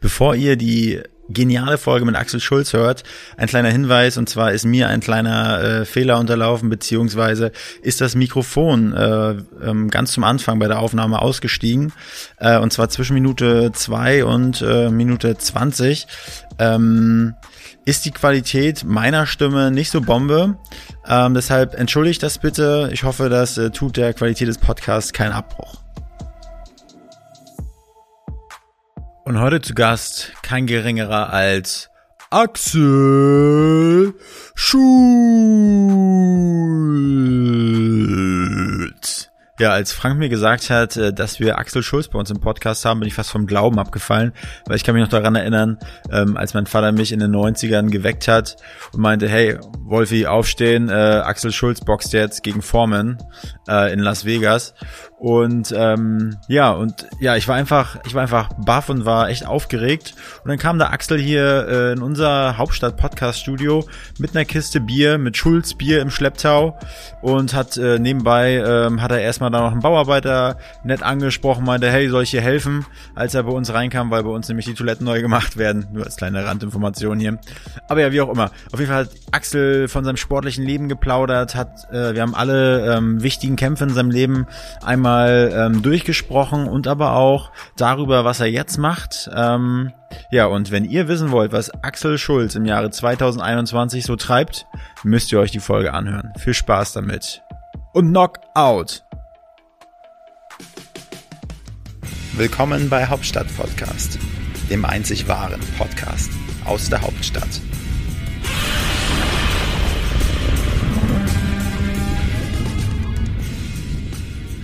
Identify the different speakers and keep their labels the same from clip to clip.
Speaker 1: Bevor ihr die geniale Folge mit Axel Schulz hört. Ein kleiner Hinweis, und zwar ist mir ein kleiner äh, Fehler unterlaufen, beziehungsweise ist das Mikrofon äh, ähm, ganz zum Anfang bei der Aufnahme ausgestiegen, äh, und zwar zwischen Minute zwei und äh, Minute zwanzig. Ähm, ist die Qualität meiner Stimme nicht so Bombe. Ähm, deshalb entschuldigt das bitte. Ich hoffe, das äh, tut der Qualität des Podcasts keinen Abbruch. Und heute zu Gast kein geringerer als Axel Schulz. Ja, als Frank mir gesagt hat, äh, dass wir Axel Schulz bei uns im Podcast haben, bin ich fast vom Glauben abgefallen, weil ich kann mich noch daran erinnern, ähm, als mein Vater mich in den 90ern geweckt hat und meinte, hey, Wolfi, aufstehen, äh, Axel Schulz boxt jetzt gegen Foreman äh, in Las Vegas. Und ähm, ja, und ja, ich war einfach, ich war einfach baff und war echt aufgeregt. Und dann kam der Axel hier äh, in unser Hauptstadt-Podcast-Studio mit einer Kiste Bier, mit Schulz Bier im Schlepptau und hat äh, nebenbei, ähm, hat er erstmal da noch einen Bauarbeiter nett angesprochen, meinte, hey, soll ich hier helfen, als er bei uns reinkam, weil bei uns nämlich die Toiletten neu gemacht werden. Nur als kleine Randinformation hier. Aber ja, wie auch immer. Auf jeden Fall hat Axel von seinem sportlichen Leben geplaudert, hat, äh, wir haben alle ähm, wichtigen Kämpfe in seinem Leben einmal ähm, durchgesprochen und aber auch darüber, was er jetzt macht. Ähm, ja, und wenn ihr wissen wollt, was Axel Schulz im Jahre 2021 so treibt, müsst ihr euch die Folge anhören. Viel Spaß damit. Und Knockout! Willkommen bei Hauptstadt Podcast, dem einzig wahren Podcast aus der Hauptstadt.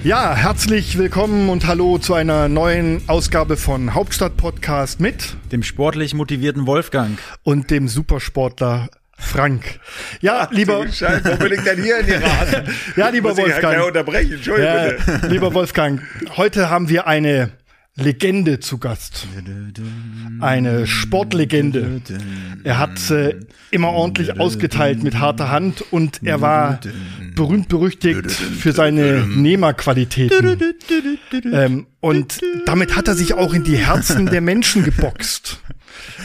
Speaker 2: Ja, herzlich willkommen und hallo zu einer neuen Ausgabe von Hauptstadt Podcast mit
Speaker 1: dem sportlich motivierten Wolfgang
Speaker 2: und dem Supersportler Frank. Ja,
Speaker 3: Ach,
Speaker 2: lieber.
Speaker 3: Scheiße, wo bin ich denn hier in die Rasen?
Speaker 2: ja, lieber
Speaker 3: Muss ich
Speaker 2: Wolfgang.
Speaker 3: Ja unterbrechen, Entschuldigung
Speaker 2: Ja,
Speaker 3: bitte.
Speaker 2: lieber Wolfgang, heute haben wir eine Legende zu Gast. Eine Sportlegende. Er hat äh, immer ordentlich ausgeteilt mit harter Hand und er war berühmt berüchtigt für seine Nehmerqualitäten. Ähm, und damit hat er sich auch in die Herzen der Menschen geboxt.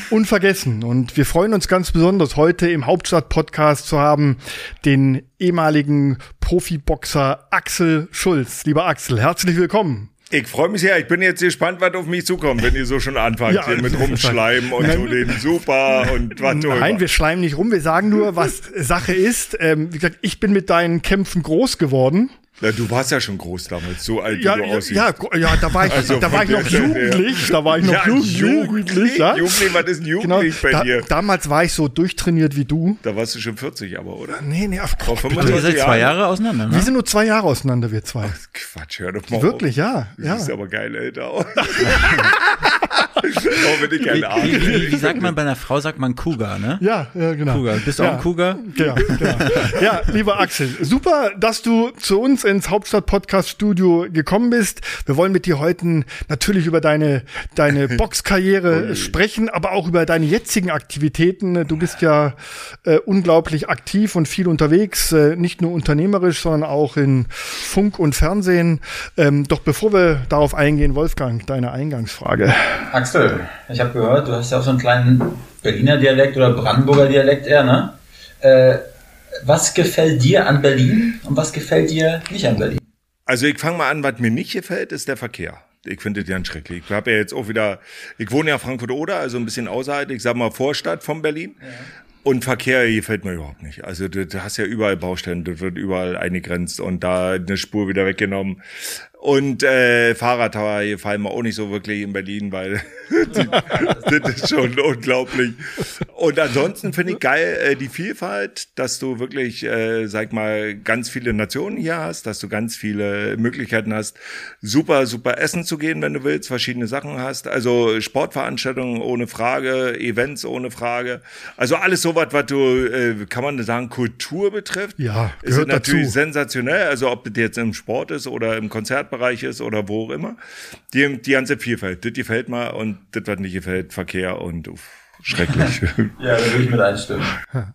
Speaker 2: Unvergessen. Und wir freuen uns ganz besonders, heute im Hauptstadt-Podcast zu haben, den ehemaligen Profiboxer Axel Schulz. Lieber Axel, herzlich willkommen.
Speaker 3: Ich freue mich sehr. Ich bin jetzt gespannt, was auf mich zukommt, wenn ihr so schon anfangt
Speaker 2: Ja,
Speaker 3: hier mit rumschleimen und so den Super und was
Speaker 2: Nein, wir schleimen nicht rum, wir sagen nur, was Sache ist. Ähm, wie gesagt, ich bin mit deinen Kämpfen groß geworden.
Speaker 3: Na, du warst ja schon groß damals, so alt
Speaker 2: Ja,
Speaker 3: wie du
Speaker 2: ja,
Speaker 3: aussiehst.
Speaker 2: ja, ja, da war ich,
Speaker 3: Also
Speaker 2: da war ich noch jugendlich, da war ich noch
Speaker 3: Ja,
Speaker 2: jugendlich,
Speaker 3: jugendlich,
Speaker 2: ja.
Speaker 3: Jugendlich, was ist ein Jugendlich bei
Speaker 2: da,
Speaker 3: dir?
Speaker 2: Damals war ich so durchtrainiert wie du.
Speaker 3: Da warst du schon 40, aber, oder?
Speaker 2: Nee, nee, auf
Speaker 3: Vor
Speaker 1: Also ihr
Speaker 3: 25
Speaker 1: seid zwei Jahre auseinander,
Speaker 2: Wir
Speaker 1: ne?
Speaker 2: sind nur zwei Jahre auseinander, wir zwei.
Speaker 3: Quatsch, hör doch mal
Speaker 2: Wirklich, ja.
Speaker 3: auf.
Speaker 2: ja.
Speaker 3: Du siehst aber geil älter aus. Auch wenn ich keine Ahnung
Speaker 1: Wie, wie, wie sagt man bei einer Frau, sagt man Cougar, ne?
Speaker 2: Ja, ja, genau.
Speaker 1: Cougar. Bist du
Speaker 2: ja.
Speaker 1: auch ein Cougar?
Speaker 2: Ja, genau. ja, lieber Axel, super, dass du zu uns ins Hauptstadt-Podcast-Studio gekommen bist. Wir wollen mit dir heute natürlich über deine, deine Boxkarriere sprechen, aber auch über deine jetzigen Aktivitäten. Du bist ja äh, unglaublich aktiv und viel unterwegs, äh, nicht nur unternehmerisch, sondern auch in Funk und Fernsehen. Ähm, doch bevor wir darauf eingehen, Wolfgang, deine Eingangsfrage.
Speaker 4: Axel, ich habe gehört, du hast ja auch so einen kleinen Berliner Dialekt oder Brandenburger Dialekt eher, ne? Äh, was gefällt dir an Berlin und was gefällt dir nicht an Berlin?
Speaker 3: Also ich fange mal an, was mir nicht gefällt, ist der Verkehr. Ich finde das ganz schrecklich. Ich habe ja jetzt auch wieder, ich wohne ja Frankfurt-Oder, also ein bisschen außerhalb, ich sag mal Vorstadt von Berlin. Und Verkehr gefällt mir überhaupt nicht. Also du, du hast ja überall Baustellen, das wird überall eingegrenzt und da eine Spur wieder weggenommen. Und äh, Fahrradtower gefallen mir auch nicht so wirklich in Berlin, weil die, das ist schon unglaublich. Und ansonsten finde ich geil äh, die Vielfalt, dass du wirklich, äh, sag mal, ganz viele Nationen hier hast, dass du ganz viele Möglichkeiten hast, super, super essen zu gehen, wenn du willst, verschiedene Sachen hast. Also Sportveranstaltungen ohne Frage, Events ohne Frage. Also alles sowas, was du, äh, kann man sagen, Kultur betrifft.
Speaker 2: Ja,
Speaker 3: ist natürlich
Speaker 2: dazu.
Speaker 3: sensationell. Also ob das jetzt im Sport ist oder im Konzertbereich ist oder wo auch immer. Die, die ganze Vielfalt, das gefällt mir und das, was nicht gefällt, Verkehr und uff, schrecklich.
Speaker 4: Ja, da würde ich mit einstimmen.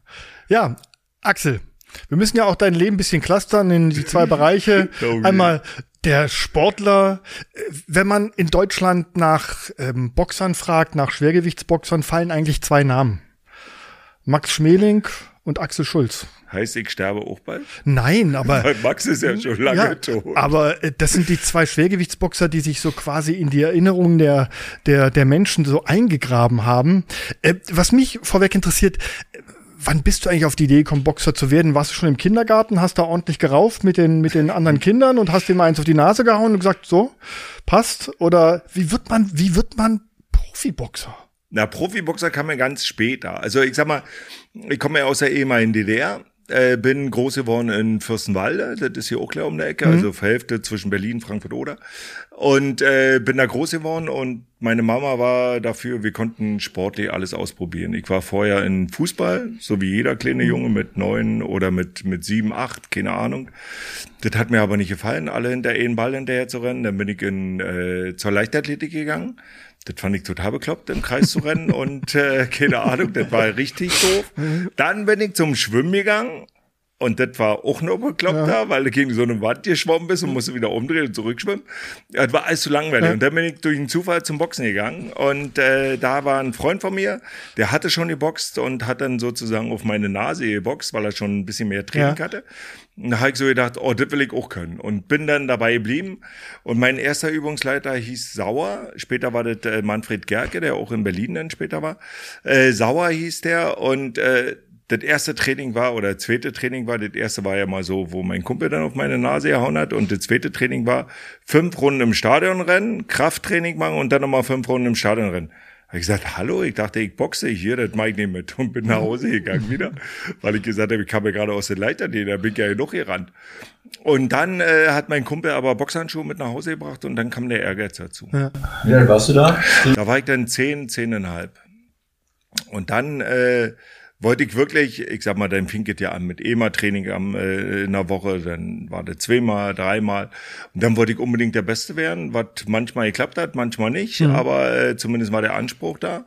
Speaker 2: Ja, Axel, Wir müssen ja auch dein Leben ein bisschen clustern in die zwei Bereiche.
Speaker 3: Oh,
Speaker 2: Einmal der Sportler. Wenn man in Deutschland nach ähm, Boxern fragt, nach Schwergewichtsboxern, fallen eigentlich zwei Namen. Max Schmeling und Axel Schulz.
Speaker 3: Heißt, ich sterbe auch bald?
Speaker 2: Nein, aber
Speaker 3: Weil Max ist ja schon lange
Speaker 2: ja,
Speaker 3: tot.
Speaker 2: aber äh, das sind die zwei Schwergewichtsboxer, die sich so quasi in die Erinnerung der, der, der Menschen so eingegraben haben. Äh, was mich vorweg interessiert, äh, wann bist du eigentlich auf die Idee gekommen, Boxer zu werden? Warst du schon im Kindergarten, hast da ordentlich gerauft mit den, mit den anderen Kindern und hast dir mal eins auf die Nase gehauen und gesagt, so, passt? Oder wie wird man, wie wird man Profiboxer?
Speaker 3: Na, Profiboxer kam ja ganz später. Also ich sag mal, ich komme ja aus der ehemaligen DDR, äh, bin groß geworden in Fürstenwalde, das ist hier auch gleich um der Ecke, also Hälfte zwischen Berlin, Frankfurt oder. Und äh, bin da groß geworden und meine Mama war dafür, wir konnten sportlich alles ausprobieren. Ich war vorher in Fußball, so wie jeder kleine Junge mit neun oder mit, mit sieben, acht, keine Ahnung. Das hat mir aber nicht gefallen, alle hinter einen Ball hinterher zu rennen. Dann bin ich in, äh, zur Leichtathletik gegangen. Das fand ich total bekloppt, im Kreis zu rennen und äh, keine Ahnung, das war richtig doof. Dann bin ich zum Schwimmen gegangen und das war auch noch bekloppt da, weil du gegen so eine Wand geschwommen bist und musst wieder umdrehen und zurückschwimmen. Das war alles zu langweilig. Und dann bin ich durch einen Zufall zum Boxen gegangen und äh, da war ein Freund von mir, der hatte schon geboxt und hat dann sozusagen auf meine Nase geboxt, weil er schon ein bisschen mehr Training
Speaker 2: Ja.
Speaker 3: hatte. Da habe ich so gedacht, oh, das will ich auch können. Und bin dann dabei geblieben. Und mein erster Übungsleiter hieß Sauer. Später war das äh, Manfred Gerke, der auch in Berlin dann später war. Äh, Sauer hieß der. Und äh, das erste Training war, oder das zweite Training war, das erste war ja mal so, wo mein Kumpel dann auf meine Nase gehauen hat. Und das zweite Training war fünf Runden im Stadion rennen, Krafttraining machen und dann nochmal fünf Runden im Stadion rennen. Habe ich gesagt, hallo, ich dachte, ich boxe hier, das mache ich nicht mit. Und bin nach Hause gegangen wieder, weil ich gesagt habe, ich kam ja gerade aus der Leiter, da bin ich ja genug gerannt. Und dann äh, hat mein Kumpel aber Boxhandschuhe mit nach Hause gebracht und dann kam der Ehrgeiz dazu.
Speaker 4: Wie alt warst du da?
Speaker 3: Da war ich dann zehn, zehneinhalb. Und dann äh, wollte ich wirklich, ich sag mal, dann fing es ja an mit EMA-Training am, äh, in der Woche, dann war das zweimal, dreimal. Und dann wollte ich unbedingt der Beste werden, was manchmal geklappt hat, manchmal nicht, aber äh, zumindest war der Anspruch da.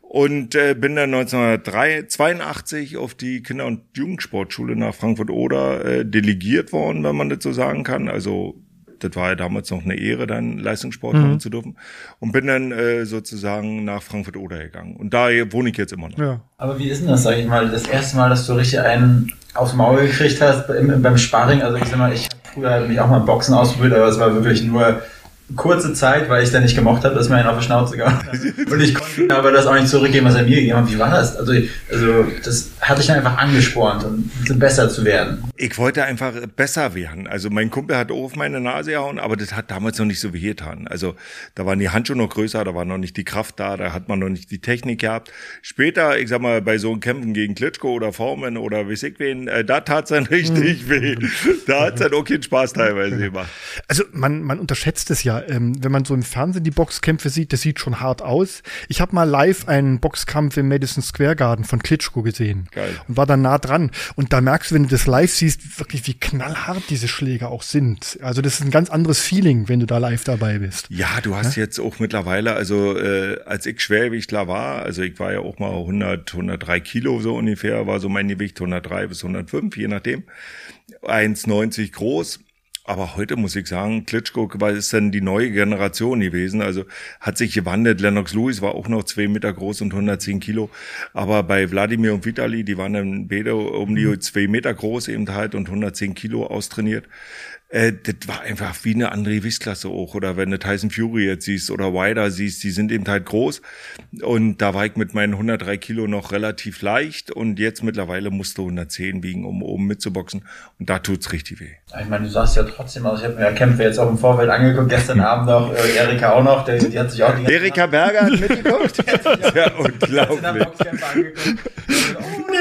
Speaker 3: Und äh, bin dann 1982 auf die Kinder- und Jugendsportschule nach Frankfurt-Oder äh, delegiert worden, wenn man das so sagen kann. Also das war ja damals noch eine Ehre, dann Leistungssport machen zu dürfen. Und bin dann äh, sozusagen nach Frankfurt-Oder gegangen. Und da wohne ich jetzt immer noch.
Speaker 2: Ja.
Speaker 4: Aber wie ist denn das, sag ich mal, das erste Mal, dass du richtig einen aufs Maul gekriegt hast im, beim Sparring? Also ich sag mal, ich habe früher mich auch mal im Boxen ausprobiert, aber es war wirklich nur kurze Zeit, weil ich dann nicht gemocht habe, dass mir einen auf die Schnauze gehauen hat. Und ich konnte aber das auch nicht zurückgeben, was er mir gegeben hat. Wie war das? Also, also das hat dich dann einfach angespornt, um besser zu werden.
Speaker 3: Ich wollte einfach besser werden. Also mein Kumpel hat auch auf meine Nase gehauen, aber das hat damals noch nicht so wehgetan. Also da waren die Handschuhe noch größer, da war noch nicht die Kraft da, da hat man noch nicht die Technik gehabt. Später, ich sag mal, bei so Kämpfen gegen Klitschko oder Forman oder weiß ich wen, äh, da tat's dann richtig weh. Da hat's dann auch keinen Spaß teilweise gemacht.
Speaker 2: Also man, man unterschätzt es ja, ähm, wenn man so im Fernsehen die Boxkämpfe sieht, das sieht schon hart aus. Ich habe mal live einen Boxkampf im Madison Square Garden von Klitschko gesehen
Speaker 3: Geil.
Speaker 2: und war dann nah dran. Und da merkst du, wenn du das live siehst, wirklich wie knallhart diese Schläge auch sind. Also das ist ein ganz anderes Feeling, wenn du da live dabei bist.
Speaker 3: Ja, du hast jetzt auch mittlerweile, also äh, als ich Schwergewichtler war, also ich war ja auch mal 100, 103 Kilo so ungefähr, war so mein Gewicht 103 bis 105, je nachdem. 1,90 groß. Aber heute muss ich sagen, Klitschko war ist dann die neue Generation gewesen. Also hat sich gewandelt. Lennox Lewis war auch noch zwei Meter groß und 110 Kilo. Aber bei Wladimir und Vitali, die waren dann beide um die zwei Meter groß eben halt und 110 Kilo austrainiert. Äh, das war einfach wie eine andere Gewichtsklasse auch. Oder wenn du Tyson Fury jetzt siehst oder Wider siehst, die sind eben halt groß. Und da war ich mit meinen 103 Kilo noch relativ leicht. Und jetzt mittlerweile musst du 110 wiegen, um oben mitzuboxen. Und da tut's richtig weh.
Speaker 4: Ich meine, du sagst ja trotzdem, also ich habe mir ja Kämpfe jetzt auch im Vorfeld angeguckt, gestern Abend noch, äh, Erika auch noch, der, die hat sich auch die
Speaker 3: Erika Berger hat mitgeguckt. ja, unglaublich.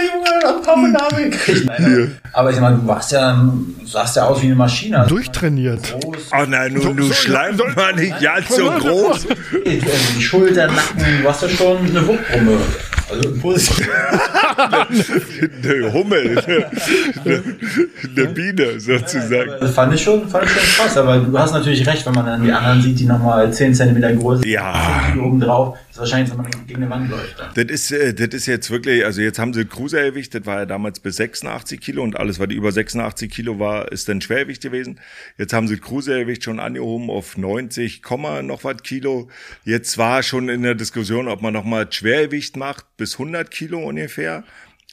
Speaker 4: Junge gekriegt. Nein, aber, aber ich meine, du warst ja, du sahst ja aus wie eine Maschine. Also,
Speaker 2: Durchtrainiert.
Speaker 4: Groß,
Speaker 3: Oh nein, nun, du
Speaker 2: so-
Speaker 3: schleimt
Speaker 2: so-
Speaker 3: mal nicht ganz so groß.
Speaker 4: also die Schultern, Nacken, du warst ja schon eine Wuchtbrumme. Also positiv.
Speaker 3: eine Hummel, eine, eine Biene sozusagen.
Speaker 4: Das fand ich schon, fand ich schon krass, aber du hast natürlich recht, wenn man dann die anderen sieht, die nochmal 10 cm groß sind,
Speaker 3: Ja.
Speaker 4: oben drauf, ist wahrscheinlich, wenn man gegen eine Wand läuft. Dann.
Speaker 3: Das ist, äh, das ist jetzt wirklich, also jetzt haben sie Cruisergewicht, das war ja damals bis 86 Kilo und alles, was über 86 Kilo war, ist dann Schwergewicht gewesen. Jetzt haben sie Cruisergewicht schon angehoben auf 90, Komma noch was Kilo. Jetzt war schon in der Diskussion, ob man nochmal Schwergewicht macht bis 100 Kilo ungefähr.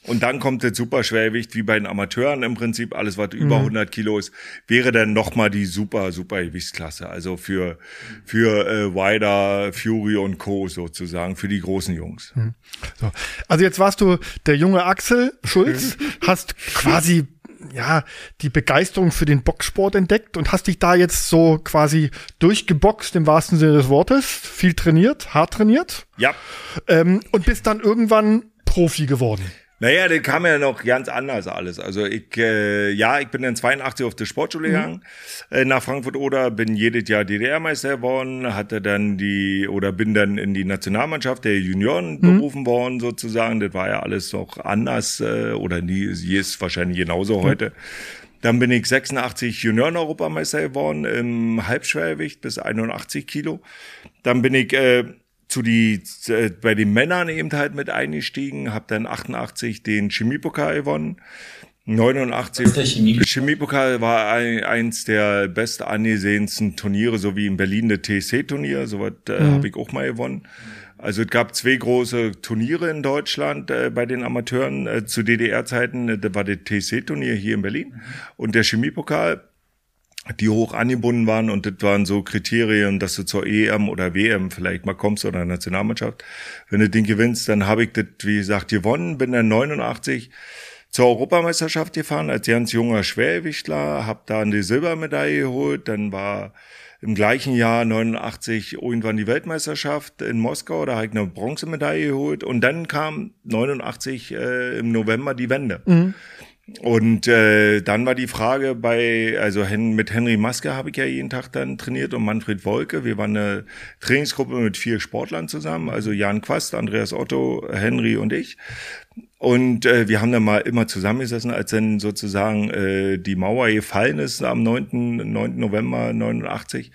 Speaker 3: Und dann kommt das Superschwergewicht, wie bei den Amateuren im Prinzip, alles was über 100 Kilo ist, wäre dann nochmal die super, super Gewichtsklasse. Also für, für äh, Wider, Fury und Co. sozusagen, für die großen Jungs.
Speaker 2: So. Also jetzt warst du der junge Axel Schulz, hast quasi ja die Begeisterung für den Boxsport entdeckt und hast dich da jetzt so quasi durchgeboxt im wahrsten Sinne des Wortes, viel trainiert, hart trainiert
Speaker 3: Ja.
Speaker 2: ähm, und bist dann irgendwann Profi geworden.
Speaker 3: Naja, das kam ja noch ganz anders alles. Also ich, äh, ja, ich bin dann 82 auf die Sportschule gegangen, äh, nach Frankfurt oder bin jedes Jahr DDR-Meister geworden, hatte dann die, oder bin dann in die Nationalmannschaft der Junioren berufen worden sozusagen. Das war ja alles noch anders, äh, oder nie, ist wahrscheinlich genauso heute. Dann bin ich 86 Junioren-Europameister geworden im Halbschwergewicht bis 81 Kilo. Dann bin ich äh, zu die äh, bei den Männern eben halt mit eingestiegen, habe dann 88 den Chemiepokal gewonnen. 89
Speaker 4: ist der Chemie-
Speaker 3: Chemiepokal war ein, eins der best angesehensten Turniere, so wie in Berlin das TSC-Turnier, sowas äh, habe ich auch mal gewonnen. Also es gab zwei große Turniere in Deutschland äh, bei den Amateuren äh, zu DDR-Zeiten. Äh, Das war das TSC-Turnier hier in Berlin und der Chemiepokal die hoch angebunden waren und das waren so Kriterien, dass du zur EM oder WM vielleicht mal kommst oder Nationalmannschaft. Wenn du den gewinnst, dann habe ich das, wie gesagt, gewonnen, bin dann 89 zur Europameisterschaft gefahren als ganz junger Schwergewichtler, habe da eine Silbermedaille geholt, dann war im gleichen Jahr 89 irgendwann die Weltmeisterschaft in Moskau, da habe ich eine Bronzemedaille geholt und dann kam 89 äh, im November die Wende. Und äh, dann war die Frage bei, also Hen mit Henry Maske habe ich ja jeden Tag dann trainiert und Manfred Wolke. Wir waren eine Trainingsgruppe mit vier Sportlern zusammen, also Jan Quast, Andreas Otto, Henry und ich. Und äh, wir haben dann mal immer zusammengesessen, als dann sozusagen äh, die Mauer gefallen ist am 9. 9. November 89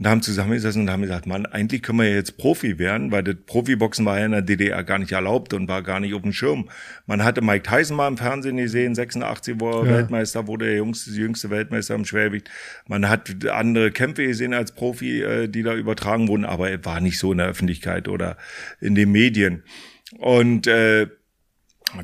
Speaker 3: und haben zusammengesessen und haben gesagt, Mann, eigentlich können wir ja jetzt Profi werden, weil das Profiboxen war ja in der DDR gar nicht erlaubt und war gar nicht auf dem Schirm. Man hatte Mike Tyson mal im Fernsehen gesehen, 86, wo er
Speaker 2: Ja.
Speaker 3: Weltmeister wurde, der jüngste, jüngste Weltmeister im Schwergewicht. Man hat andere Kämpfe gesehen als Profi, äh, die da übertragen wurden, aber er war nicht so in der Öffentlichkeit oder in den Medien. Und äh,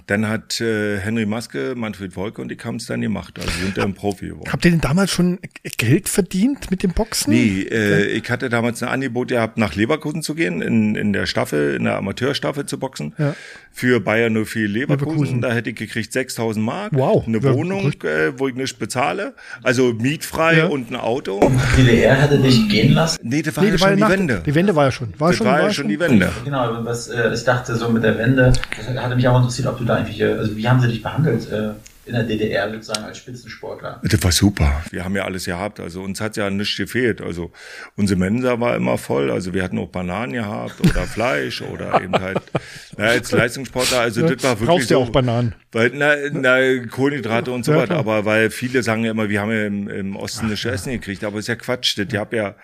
Speaker 3: dann hat äh, Henry Maske, Manfred Wolke und die haben es dann gemacht. Also sind dann Profi geworden.
Speaker 2: Habt ihr denn damals schon Geld verdient mit dem Boxen?
Speaker 3: Nee, äh, ich hatte damals ein Angebot gehabt, nach Leverkusen zu gehen, in, in der Staffel, in der Amateurstaffel zu boxen.
Speaker 2: Ja.
Speaker 3: Für Bayern 04 Leverkusen.
Speaker 2: Leverkusen.
Speaker 3: Da hätte ich gekriegt 6000 Mark.
Speaker 2: Wow.
Speaker 3: Eine
Speaker 2: Ja,
Speaker 3: Wohnung, äh, wo ich nicht bezahle. Also mietfrei
Speaker 2: Ja.
Speaker 3: und ein Auto.
Speaker 4: Die DDR hätte dich gehen lassen.
Speaker 3: Nee, das war
Speaker 2: Nee,
Speaker 3: ja
Speaker 2: die, war
Speaker 3: schon die Wende.
Speaker 2: die Wende war ja schon. War
Speaker 3: Das
Speaker 2: schon,
Speaker 3: war ja schon die Wende.
Speaker 4: Genau, was äh, ich dachte so mit der Wende, das hatte mich auch interessiert, ob du da eigentlich, äh, also wie haben sie dich behandelt äh, in der DDR sozusagen als Spitzensportler?
Speaker 3: Das war super. Wir haben ja alles gehabt. Also uns hat ja nichts gefehlt. Also unsere Mensa war immer voll. Also wir hatten auch Bananen gehabt oder Fleisch oder eben halt na, als Leistungssportler. Also das war wirklich
Speaker 2: Brauchst ja
Speaker 3: so.
Speaker 2: auch Bananen.
Speaker 3: Weil, na, na, Kohlenhydrate und so
Speaker 2: Ja,
Speaker 3: weiter, aber weil viele sagen ja immer, wir haben ja im, im Osten nicht Essen gekriegt, aber ist ja Quatsch. Das, ich hab ja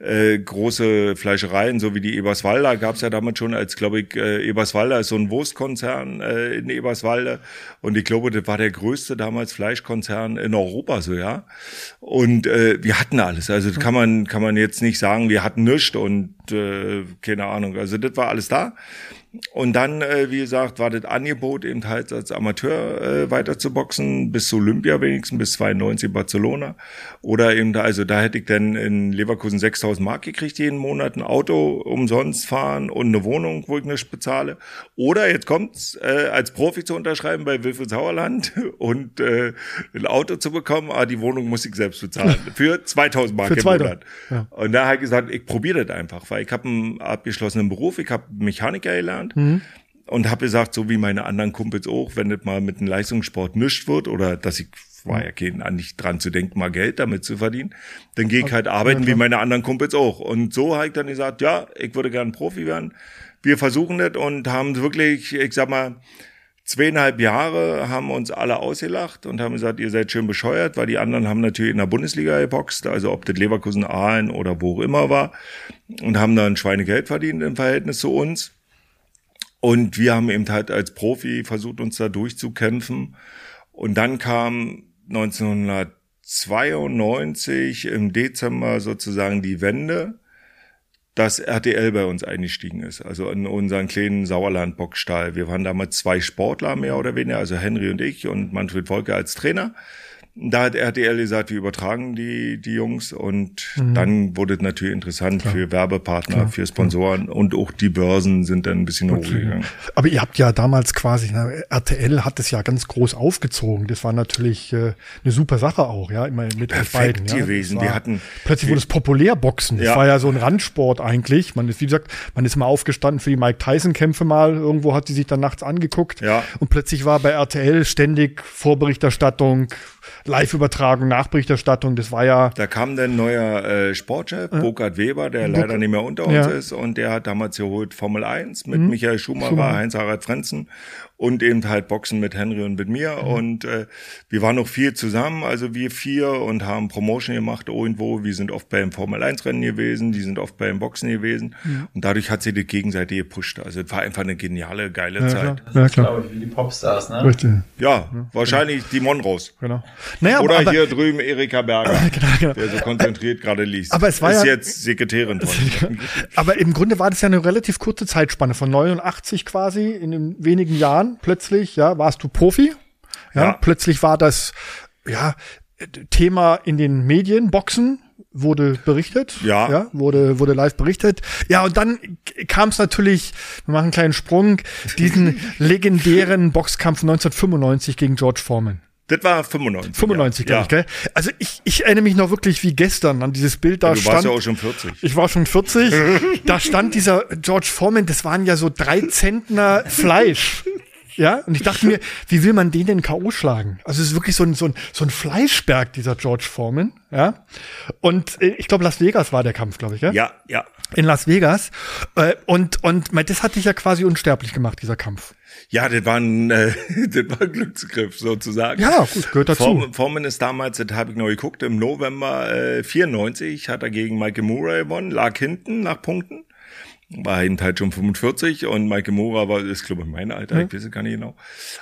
Speaker 3: äh, große Fleischereien, so wie die Eberswalder, gab's ja damals schon, als glaube ich, äh, Eberswalder ist so ein Wurstkonzern äh, in Eberswalde und ich glaube, das war der größte damals Fleischkonzern in Europa, so ja. Und äh, wir hatten alles, also kann man kann man jetzt nicht sagen, wir hatten nichts und äh, keine Ahnung, also das war alles da. Und dann, äh, wie gesagt, war das Angebot eben halt als Amateur äh, weiter zu boxen, bis zu Olympia wenigstens, bis 92 Barcelona. Oder eben da, also da hätte ich dann in Leverkusen 6000 Mark gekriegt jeden Monat, ein Auto umsonst fahren und eine Wohnung, wo ich nicht bezahle. Oder jetzt kommt's, äh, als Profi zu unterschreiben bei Wilfried Sauerland und äh, ein Auto zu bekommen, aber die Wohnung muss ich selbst bezahlen. Für 2000 Mark
Speaker 2: Für
Speaker 3: im
Speaker 2: 2000,
Speaker 3: Monat.
Speaker 2: ja.
Speaker 3: Und da habe ich gesagt, ich probiere das einfach, weil ich habe einen abgeschlossenen Beruf, ich habe Mechaniker gelernt und habe gesagt, so wie meine anderen Kumpels auch, wenn das mal mit dem Leistungssport nischt wird oder dass ich war ja kein an nicht dran zu denken, mal Geld damit zu verdienen, dann gehe ich halt arbeiten wie meine anderen Kumpels auch. Und so habe ich dann gesagt, ja, ich würde gern Profi werden. Wir versuchen das und haben wirklich, ich sag mal, zweieinhalb Jahre haben uns alle ausgelacht und haben gesagt, ihr seid schön bescheuert, weil die anderen haben natürlich in der Bundesliga geboxt, also ob das Leverkusen, Aalen oder wo auch immer war und haben dann Schweinegeld verdient im Verhältnis zu uns. Und wir haben eben halt als Profi versucht, uns da durchzukämpfen. Und dann kam 1992 im Dezember sozusagen die Wende dass RTL bei uns eingestiegen ist, also in unseren kleinen Sauerland-Bockstall. Wir waren damals zwei Sportler mehr oder weniger, also Henry und ich und Manfred Volker als Trainer da hat RTL gesagt, wir übertragen die, die Jungs und mhm. dann wurde es natürlich interessant Klar. für Werbepartner, Klar. für Sponsoren Klar. und auch die Börsen sind dann ein bisschen okay. hochgegangen.
Speaker 2: Aber ihr habt ja damals quasi, na, RTL hat es ja ganz groß aufgezogen. Das war natürlich äh, eine super Sache auch, ja, immer mit
Speaker 3: Perfekt beiden. Ja. gewesen. Wir hatten
Speaker 2: plötzlich wurde es Populärboxen. Das ja. war ja so ein Randsport eigentlich. Man ist, wie gesagt, man ist mal aufgestanden für die Mike Tyson-Kämpfe mal. Irgendwo hat sie sich dann nachts angeguckt. Ja. Und plötzlich war bei RTL ständig Vorberichterstattung, Live-Übertragung, Nachberichterstattung, das war ja.
Speaker 3: Da kam dann ein neuer äh, Sportchef, ja. Burkhard Weber, der Burk leider nicht mehr unter uns ja. ist, und der hat damals geholt Formel 1 mit mhm. Michael Schumacher, Schumacher. Heinz-Harald Frenzen und eben halt Boxen mit Henry und mit mir. Mhm. Und äh, wir waren noch viel zusammen, also wir vier und haben Promotion gemacht irgendwo. Wir sind oft beim Formel 1 Rennen gewesen, die sind oft beim Boxen gewesen. Mhm. Und dadurch hat sie die Gegenseite gepusht. Also es war einfach eine geniale, geile
Speaker 4: ja,
Speaker 3: Zeit.
Speaker 4: Klar. Ja, klar. glaube ich, wie die Popstars, ne?
Speaker 3: Richtig. Ja, ja. wahrscheinlich die Monros. Genau. Naja, Oder aber, hier drüben Erika Berger, genau, genau. der so konzentriert gerade liest.
Speaker 2: Aber es war
Speaker 3: ist
Speaker 2: ja,
Speaker 3: jetzt Sekretärin von.
Speaker 2: aber im Grunde war das ja eine relativ kurze Zeitspanne von 89 quasi in den wenigen Jahren plötzlich, ja, warst du Profi. Ja, ja. plötzlich war das, ja, Thema in den Medien, Boxen, wurde berichtet. Ja. ja. wurde, wurde live berichtet. Ja, und dann kam es natürlich, wir machen einen kleinen Sprung, diesen legendären Boxkampf 1995 gegen George Foreman.
Speaker 3: Das war 95.
Speaker 2: 95, ja. glaube ich, gell? Also ich, ich erinnere mich noch wirklich wie gestern an dieses Bild da ja, du stand.
Speaker 3: Du warst ja auch schon 40.
Speaker 2: Ich war schon 40. da stand dieser George Foreman, das waren ja so drei Zentner Fleisch. Ja, und ich dachte mir, wie will man den denn K.O. schlagen? Also es ist wirklich so ein, so ein, so ein Fleischberg, dieser George Foreman. Ja. Und äh, ich glaube, Las Vegas war der Kampf, glaube ich, ja?
Speaker 3: Ja, ja.
Speaker 2: In Las Vegas. Äh, und, und das hat dich ja quasi unsterblich gemacht, dieser Kampf.
Speaker 3: Ja, das war ein, äh, das war ein Glücksgriff sozusagen.
Speaker 2: Ja, gut, gehört dazu.
Speaker 3: Forman ist damals, das habe ich noch geguckt, im November äh, 94 hat er gegen Michael Murray gewonnen, lag hinten nach Punkten war eben halt schon 45 und Maike Mora war, ist glaube ich mein Alter, mhm. ich weiß es gar nicht genau.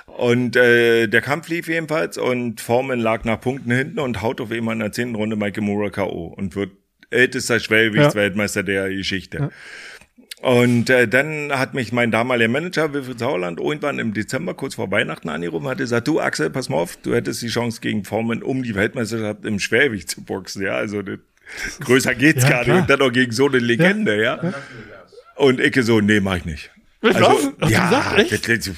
Speaker 3: Und äh, der Kampf lief jedenfalls und Foreman lag nach Punkten hinten und haut auf einmal in der zehnten Runde Maike Mora K.O. und wird ältester Schwergewichtsweltmeister ja. der Geschichte. Ja. Und äh, dann hat mich mein damaliger Manager Wilfried Sauerland irgendwann im Dezember kurz vor Weihnachten angerufen hat gesagt, du Axel, pass mal auf, du hättest die Chance gegen Foreman um die Weltmeisterschaft im Schwergewicht zu boxen, ja, also das, größer geht's ja, gar nicht und dann noch gegen so eine Legende, ja. ja. Und Icke so, nee, mach ich nicht.
Speaker 2: Also, Hast ja, du gesagt, echt?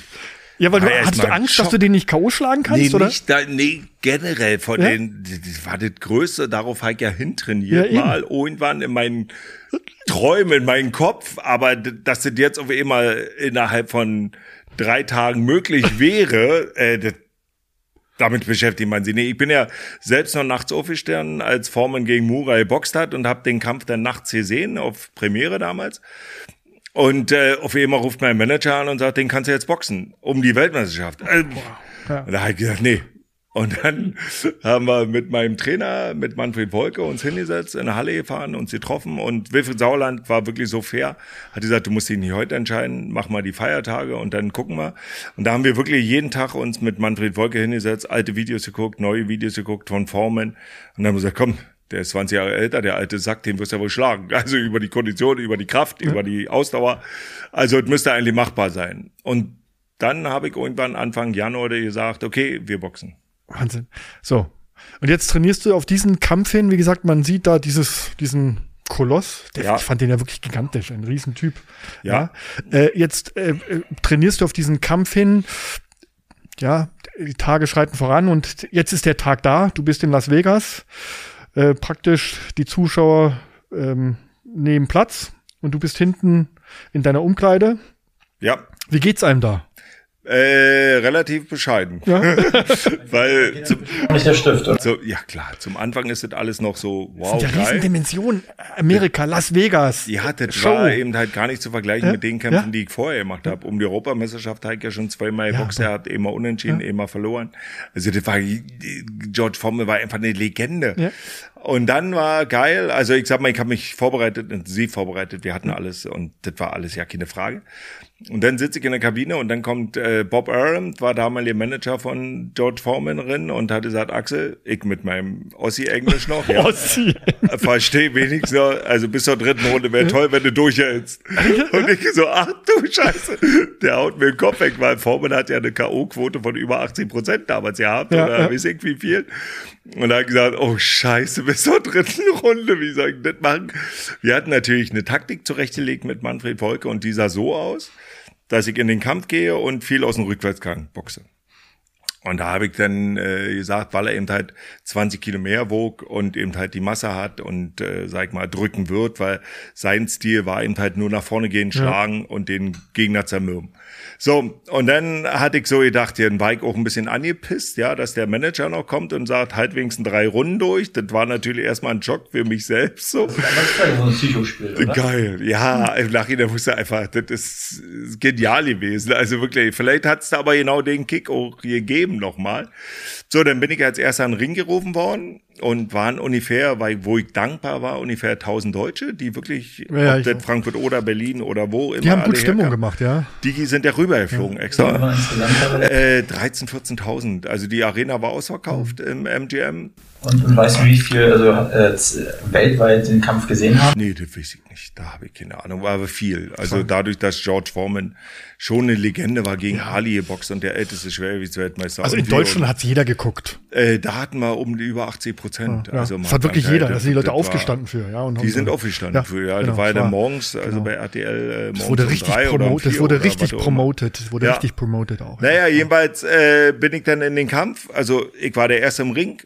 Speaker 2: Ja, weil du, hattest du Angst, Schock. dass du den nicht K.O. schlagen kannst,
Speaker 3: nee,
Speaker 2: oder?
Speaker 3: Nicht da, nee, generell von ja? den, das war das Größte, darauf habe ich ja hintrainiert, ja, mal irgendwann in meinen Träumen, in meinen Kopf, aber dass das jetzt auf einmal innerhalb von drei Tagen möglich wäre, äh, das, damit beschäftigt man sich. Nee, ich bin ja selbst noch nachts aufgestanden, als Forman gegen Murai boxt hat und habe den Kampf dann nachts gesehen, auf Premiere damals. Und äh, auf einmal ruft mein Manager an und sagt, den kannst du jetzt boxen, um die Weltmeisterschaft. Äh, ja. Und da habe ich gesagt, nee. Und dann haben wir mit meinem Trainer, mit Manfred Wolke, uns hingesetzt, in der Halle gefahren, uns getroffen und Wilfried Sauerland war wirklich so fair, hat gesagt, du musst dich nicht heute entscheiden, mach mal die Feiertage und dann gucken wir. Und da haben wir wirklich jeden Tag uns mit Manfred Wolke hingesetzt, alte Videos geguckt, neue Videos geguckt von Formen und dann haben wir gesagt, komm, der ist 20 Jahre älter, der alte Sack, den wirst du ja wohl schlagen. Also über die Kondition, über die Kraft, ja. über die Ausdauer. Also es müsste eigentlich machbar sein. Und dann habe ich irgendwann Anfang Januar gesagt, okay, wir boxen.
Speaker 2: Wahnsinn. So. Und jetzt trainierst du auf diesen Kampf hin. Wie gesagt, man sieht da dieses, diesen Koloss. Der, ja. Ich fand den ja wirklich gigantisch, ein Riesentyp. Ja. ja. Äh, jetzt äh, äh trainierst du auf diesen Kampf hin. Ja, die Tage schreiten voran und jetzt ist der Tag da. Du bist in Las Vegas. Äh, praktisch die Zuschauer ähm, nehmen Platz und du bist hinten in deiner Umkleide.
Speaker 3: Ja.
Speaker 2: Wie geht's einem da?
Speaker 3: Äh, relativ bescheiden.
Speaker 2: Ja.
Speaker 3: Weil zum,
Speaker 4: Nicht der Stift, oder?
Speaker 3: so, ja klar, zum Anfang ist das alles noch so, wow,
Speaker 2: Der
Speaker 3: geil.
Speaker 2: Riesendimension. Amerika, Las Vegas.
Speaker 3: Ja, das
Speaker 2: Show.
Speaker 3: war eben halt gar nicht zu vergleichen
Speaker 2: Ja,
Speaker 3: mit den Kämpfen,
Speaker 2: ja.
Speaker 3: die ich vorher gemacht habe. Um die Europameisterschaft habe ich ja schon zweimal
Speaker 2: Ja,
Speaker 3: geboxt, er hat immer unentschieden, immer verloren. Also das war, George Foreman war einfach eine Legende.
Speaker 2: Ja.
Speaker 3: Und dann war geil, also ich sag mal, ich habe mich vorbereitet, intensiv vorbereitet, wir hatten alles und das war alles ja keine Frage. Und dann sitze ich in der Kabine und dann kommt äh, Bob Arum, war damaliger Manager von George Foreman drin und hat gesagt, Axel, ich mit meinem Ossi-Englisch noch, ja,
Speaker 2: Ossi.
Speaker 3: verstehe wenigstens also bis zur dritten Runde wäre toll, wenn du durchhältst. Und ich so, ach du Scheiße, der haut mir den Kopf weg, weil Foreman hat ja eine K.O.-Quote von über 80 Prozent damals gehabt,
Speaker 2: Ja,
Speaker 3: oder
Speaker 2: ja.
Speaker 3: weiß ich wie viel. Und da hat gesagt, oh Scheiße, bis zur dritten Runde, wie soll ich das machen? Wir hatten natürlich eine Taktik zurechtgelegt mit Manfred Volke und die sah so aus, dass ich in den Kampf gehe und viel aus dem Rückwärtsgang boxe. Und da habe ich dann äh, gesagt, weil er eben halt 20 Kilo mehr wog und eben halt die Masse hat und, äh, sag ich mal, drücken wird, weil sein Stil war eben halt nur nach vorne gehen, schlagen und den Gegner zermürben. So, und dann hatte ich so gedacht, ja, dann war ich auch ein bisschen angepisst, ja, dass der Manager noch kommt und sagt, halt wenigstens drei Runden durch. Das war natürlich erstmal ein Schock für mich selbst so.
Speaker 4: Das ist ja so ein Psychospiel, oder?
Speaker 3: Geil, ja, im Nachhinein wusste einfach, das ist genial gewesen. Also wirklich, vielleicht hat's da aber genau den Kick auch gegeben nochmal. So, dann bin ich als erster in den Ring gerufen worden und waren ungefähr, weil, wo ich dankbar war, ungefähr 1000 Deutsche, die wirklich,
Speaker 2: Ja,
Speaker 3: ob das. Frankfurt oder Berlin oder wo immer
Speaker 2: Die haben gut Stimmung
Speaker 3: herkamen.
Speaker 2: gemacht, ja.
Speaker 3: Die sind ja rübergeflogen
Speaker 4: Aber
Speaker 3: extra.
Speaker 4: insgesamt,
Speaker 3: Äh, 13, 14.000. Also die Arena war ausverkauft
Speaker 2: Mhm.
Speaker 3: im MGM.
Speaker 4: Und, und weißt du, wie viel also, äh, weltweit den Kampf gesehen haben?
Speaker 3: Nee, das weiß ich nicht. Da habe ich keine Ahnung. War aber viel. Also dadurch, dass George Foreman schon eine Legende war gegen Ali geboxt und der älteste Schwergewichtsweltmeister.
Speaker 2: Also in. Deutschland hat jeder geguckt.
Speaker 3: Äh, da hatten wir um die über 80 Prozent.
Speaker 2: Ja.
Speaker 3: Also
Speaker 2: das hat wirklich jeder. Da sind die Leute
Speaker 3: war-
Speaker 2: aufgestanden für. Ja, und haben
Speaker 3: Die
Speaker 2: so-
Speaker 3: sind aufgestanden
Speaker 2: Ja,
Speaker 3: für, ja.
Speaker 2: genau,
Speaker 3: das war ja dann morgens, also
Speaker 2: genau.
Speaker 3: bei RTL, äh, morgens
Speaker 2: Das wurde
Speaker 3: um
Speaker 2: richtig
Speaker 3: drei oder um
Speaker 2: promotet. Das wurde richtig promotet. Das wurde
Speaker 3: Ja.
Speaker 2: richtig promotet auch.
Speaker 3: Naja, jedenfalls äh, bin ich dann in den Kampf. Also ich war der Erste im Ring.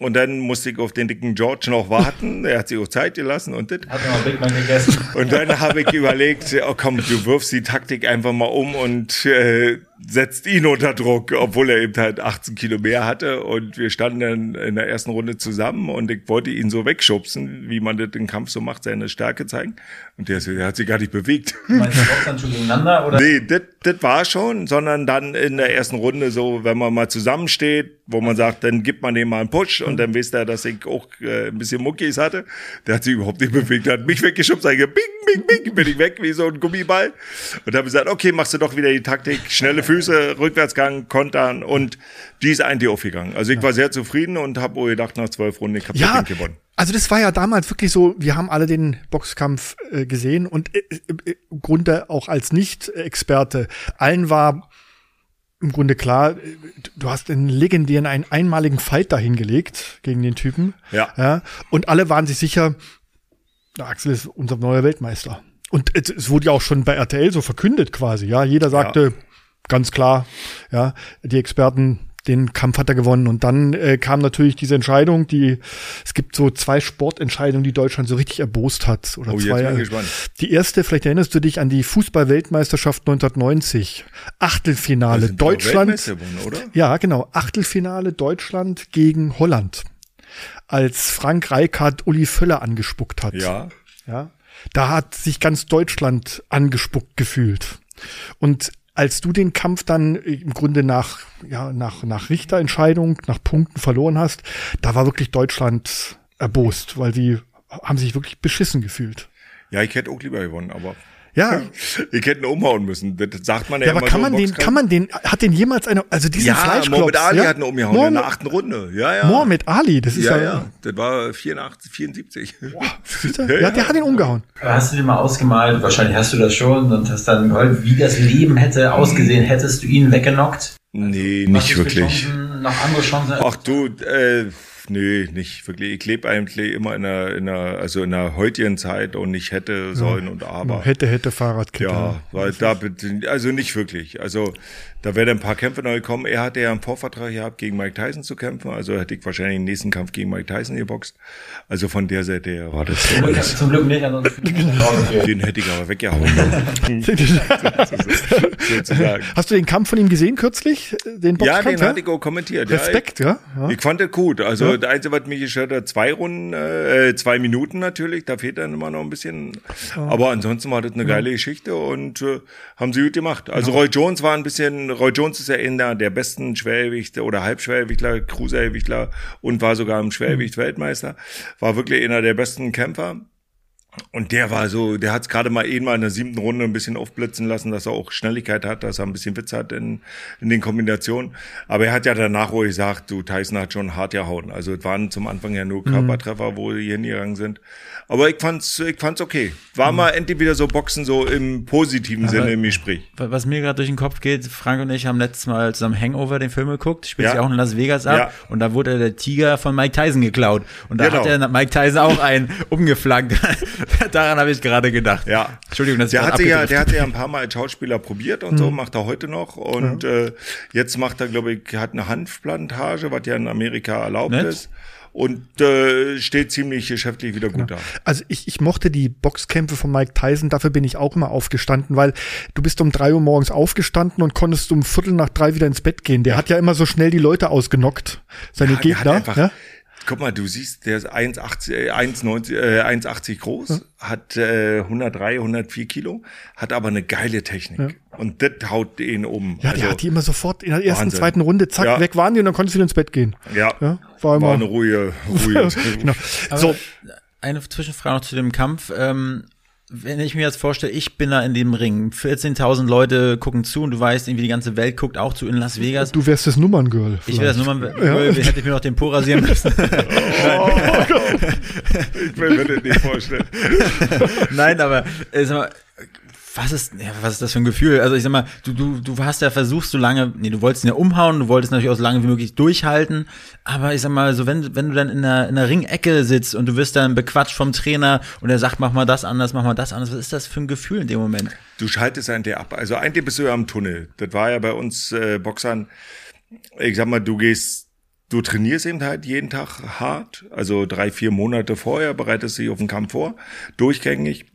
Speaker 3: Und dann musste ich auf den dicken George noch warten. Er hat sich auch Zeit gelassen und das.
Speaker 4: Hat noch Big Mac gegessen.
Speaker 3: Und dann habe ich überlegt, oh komm, du wirfst die Taktik einfach mal um und äh, setzt ihn unter Druck, obwohl er eben halt 18 Kilo mehr hatte. Und wir standen dann in der ersten Runde zusammen und ich wollte ihn so wegschubsen, wie man das im Kampf so macht, seine Stärke zeigen. Und der, der hat sich gar nicht bewegt.
Speaker 4: Meinst du Boxhandschuhe gegeneinander? Oder?
Speaker 3: Nee, das war schon, sondern dann in der ersten Runde so, wenn man mal zusammensteht, wo man sagt, dann gibt man dem mal einen Push und dann wisst er, dass ich auch äh, ein bisschen Muckis hatte. Der hat sich überhaupt nicht bewegt, hat mich weggeschubst, sage bing, bing, bing, bin ich weg wie so ein Gummiball. Und habe gesagt, okay, machst du doch wieder die Taktik, schnelle Füße, Rückwärtsgang, Kontern und die ist eigentlich aufgegangen. Also ich war sehr zufrieden und habe wohl gedacht, nach zwölf Runden, ich habe
Speaker 2: Ja,
Speaker 3: das Ding gewonnen.
Speaker 2: also das war ja damals wirklich so, wir haben alle den Boxkampf äh, gesehen und äh, äh, im Grunde auch als Nicht-Experte, allen war im Grunde klar, äh, du hast einen legendären, einen einmaligen Fight dahingelegt gegen den Typen.
Speaker 3: Ja.
Speaker 2: ja. Und alle waren sich sicher, Axel ist unser neuer Weltmeister. Und es, es wurde ja auch schon bei RTL so verkündet quasi, ja. Jeder sagte ganz klar, ja, die Experten, den Kampf hat er gewonnen. Und dann äh, kam natürlich diese Entscheidung, die, es gibt so zwei Sportentscheidungen, die Deutschland so richtig erbost hat. Oder
Speaker 3: Oh,
Speaker 2: zwei.
Speaker 3: bin ich gespannt.
Speaker 2: Die erste, vielleicht erinnerst du dich an die Fußball-Weltmeisterschaft 1990. Achtelfinale Deutschland. Ja, genau. Achtelfinale Deutschland gegen Holland. Als Frank Reichardt Uli Völler angespuckt hat.
Speaker 3: Ja.
Speaker 2: Ja. Da hat sich ganz Deutschland angespuckt gefühlt. Und als du den Kampf dann im Grunde nach, ja, nach, nach Richterentscheidung, nach Punkten verloren hast, da war wirklich Deutschland erbost, weil sie haben sich wirklich beschissen gefühlt.
Speaker 3: Ja, ich hätte auch lieber gewonnen, aber
Speaker 2: Ja,
Speaker 3: ich hätte ihn umhauen müssen. Das sagt man ja,
Speaker 2: ja aber
Speaker 3: immer
Speaker 2: kann
Speaker 3: so
Speaker 2: man den, kann man den, hat den jemals einer, also diesen
Speaker 3: Ja,
Speaker 2: Fleischklops,
Speaker 3: Mohamed Ali
Speaker 2: ja?
Speaker 3: hat ihn umgehauen in
Speaker 2: Mohamed,
Speaker 3: der achten Runde. Ja, ja.
Speaker 2: Mohamed Ali, das ist
Speaker 3: ja,
Speaker 2: ja,
Speaker 3: ja. Das war 84, 74.
Speaker 2: Siehst du? ja, der hat ihn umgehauen.
Speaker 4: Hast du dir mal ausgemalt, wahrscheinlich hast du das schon und hast dann gehört, wie das Leben hätte ausgesehen, hättest du ihn weggenockt?
Speaker 3: Nee, nicht wirklich.
Speaker 4: Chancen, noch andere Chancen?
Speaker 3: Ach du, äh, nö, nicht wirklich. Ich lebe eigentlich immer in einer, in einer, also in einer heutigen Zeit und nicht hätte, sollen und aber.
Speaker 2: Hätte, hätte Fahrradkette.
Speaker 3: Ja, weil da, also nicht wirklich. Also da werden ein paar Kämpfe neu kommen. Er hatte ja einen Vorvertrag gehabt, gegen Mike Tyson zu kämpfen. Also hätte ich wahrscheinlich den nächsten Kampf gegen Mike Tyson geboxt. Also von der Seite her war das so.
Speaker 4: Zum Glück nicht, ansonsten.
Speaker 3: Den hätte ich aber weggehauen.
Speaker 2: Hast du den Kampf von ihm gesehen kürzlich? Den
Speaker 3: ja, den hatte ich auch kommentiert.
Speaker 2: Respekt, ja.
Speaker 3: Ich, ja. ich fand das gut. Also ja. der Einzige, was mich gestört hat, zwei Runden, äh, zwei Minuten natürlich. Da fehlt dann immer noch ein bisschen. Ja. Aber ansonsten war das eine geile Geschichte und äh, haben sie gut gemacht. Also Roy Jones war ein bisschen, Roy Jones ist ja einer der besten Schwergewichte oder Halbschwergewichtler, Cruisergewichtler und war sogar im Schwergewicht Weltmeister. War wirklich einer der besten Kämpfer. Und der war so, der hat es gerade mal eben mal in der siebten Runde ein bisschen aufblitzen lassen, dass er auch Schnelligkeit hat, dass er ein bisschen Witz hat in, in den Kombinationen. Aber er hat ja danach wohl gesagt, du, Tyson hat schon hart gehauen. Also es waren zum Anfang ja nur. Körpertreffer, mhm. wo die hingegangen sind. Aber ich fand's, ich fand's okay. War mhm. mal endlich wieder so Boxen so im positiven Aber Sinne im Gespräch.
Speaker 1: Was mir gerade durch den Kopf geht, Frank und ich haben letztes Mal zusammen Hangover den Film geguckt, spielt ja. sich auch in Las Vegas ab ja. und da wurde der Tiger von Mike Tyson geklaut. Und da genau. hat der Mike Tyson auch einen umgeflankt. Daran habe ich gerade gedacht.
Speaker 3: Ja. Entschuldigung, dass der ich hat ja, Der hat ja ein paar Mal als Schauspieler probiert und mhm. so, macht er heute noch. Und ja. äh, jetzt macht er, glaube ich, hat eine Hanfplantage, was ja in Amerika erlaubt Nett. ist und äh, steht ziemlich geschäftlich wieder gut genau. da.
Speaker 2: Also ich, ich mochte die Boxkämpfe von Mike Tyson, dafür bin ich auch immer aufgestanden, weil du bist um drei Uhr morgens aufgestanden und konntest um Viertel nach drei wieder ins Bett gehen. Der ja. hat ja immer so schnell die Leute ausgenockt, seine ja, Gegner. Einfach, ja?
Speaker 3: Guck mal, du siehst, der ist 1,80 1,90 äh, 1,80 groß, ja. hat äh, 103, 104 Kilo, hat aber eine geile Technik. Ja. Und das haut ihn um.
Speaker 2: Ja, also, der hat die immer sofort in der ersten, Wahnsinn. zweiten Runde, zack, ja. weg waren die und dann konntest du wieder ins Bett gehen.
Speaker 3: Ja, ja war, immer, war eine ruhige, ruhige.
Speaker 1: genau. so. Eine Zwischenfrage noch zu dem Kampf. Ähm, wenn ich mir jetzt vorstelle, ich bin da in dem Ring, 14.000 Leute gucken zu und du weißt, irgendwie die ganze Welt guckt auch zu in Las Vegas.
Speaker 2: Du wärst das Nummerngirl.
Speaker 1: Ich wäre das Nummerngirl, ja. hätte ich mir noch den Po rasieren müssen. oh,
Speaker 3: Gott. ich will mir das nicht vorstellen.
Speaker 1: Nein, aber äh, sag mal, was ist, ja, was ist das für ein Gefühl? Also ich sag mal, du, du, du hast ja versucht, so lange, nee, du wolltest ihn ja umhauen, du wolltest natürlich auch so lange wie möglich durchhalten, aber ich sag mal, so wenn, wenn du dann in der, in der Ringecke sitzt und du wirst dann bequatscht vom Trainer und er sagt, mach mal das anders, mach mal das anders, was ist das für ein Gefühl in dem Moment?
Speaker 3: Du schaltest eigentlich ab. Also eigentlich bist du ja am Tunnel. Das war ja bei uns äh, Boxern, ich sag mal, du gehst Du trainierst eben halt jeden Tag hart, also drei, vier Monate vorher bereitest du dich auf den Kampf vor, durchgängig.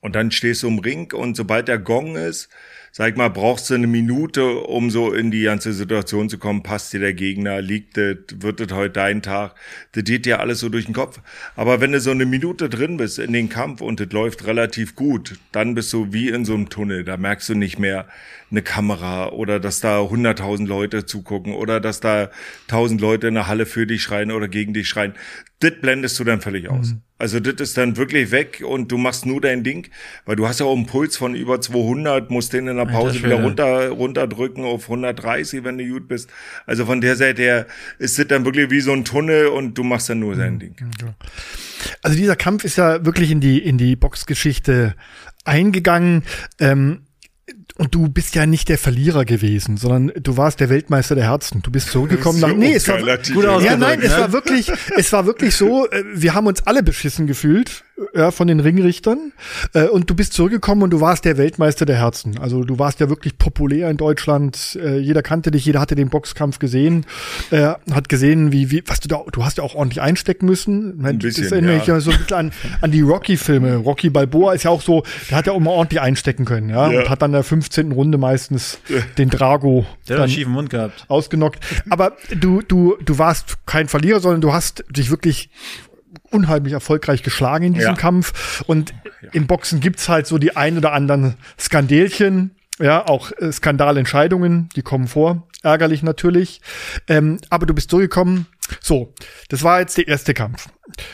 Speaker 3: Und dann stehst du im Ring und sobald der Gong ist, sag mal, brauchst du eine Minute, um so in die ganze Situation zu kommen. Passt dir der Gegner? Liegt das? Wird das heute dein Tag? Das geht dir alles so durch den Kopf. Aber wenn du so eine Minute drin bist in den Kampf und das läuft relativ gut, dann bist du wie in so einem Tunnel. Da merkst du nicht mehr eine Kamera oder dass da 100.000 Leute zugucken oder dass da 1.000 Leute in der Halle für dich schreien oder gegen dich schreien. Das blendest du dann völlig aus. Mhm. Also das ist dann wirklich weg und du machst nur dein Ding, weil du hast ja auch einen Puls von über 200, musst den in der Pause wieder runter runterdrücken auf 130, wenn du gut bist. Also von der Seite her ist das dann wirklich wie so ein Tunnel und du machst dann nur dein mhm. Ding.
Speaker 2: Also dieser Kampf ist ja wirklich in die in die Boxgeschichte eingegangen. Ähm, und du bist ja nicht der Verlierer gewesen, sondern du warst der Weltmeister der Herzen. Du bist zurückgekommen so nach. Nee, es war gut Ja, nein, es ne? war wirklich, es war wirklich so. Äh, wir haben uns alle beschissen gefühlt ja, von den Ringrichtern. Äh, und du bist zurückgekommen und du warst der Weltmeister der Herzen. Also du warst ja wirklich populär in Deutschland. Äh, jeder kannte dich, jeder hatte den Boxkampf gesehen, äh, hat gesehen, wie, wie, was du da, du hast ja auch ordentlich einstecken müssen. Ein bisschen, das erinnere ja. ich ja so ein bisschen an, an die Rocky-Filme. Rocky Balboa ist ja auch so, der hat ja auch mal ordentlich einstecken können, ja. ja. Und hat dann in der 15. Runde meistens den Drago
Speaker 1: der dann schiefen Mund gehabt.
Speaker 2: ausgenockt. Aber du, du, du warst kein Verlierer, sondern du hast dich wirklich unheimlich erfolgreich geschlagen in diesem ja. Kampf. Und ja. im Boxen gibt's halt so die ein oder anderen Skandelchen, ja, auch äh, Skandalentscheidungen, die kommen vor. Ärgerlich natürlich. Ähm, aber du bist durchgekommen. So, das war jetzt der erste Kampf.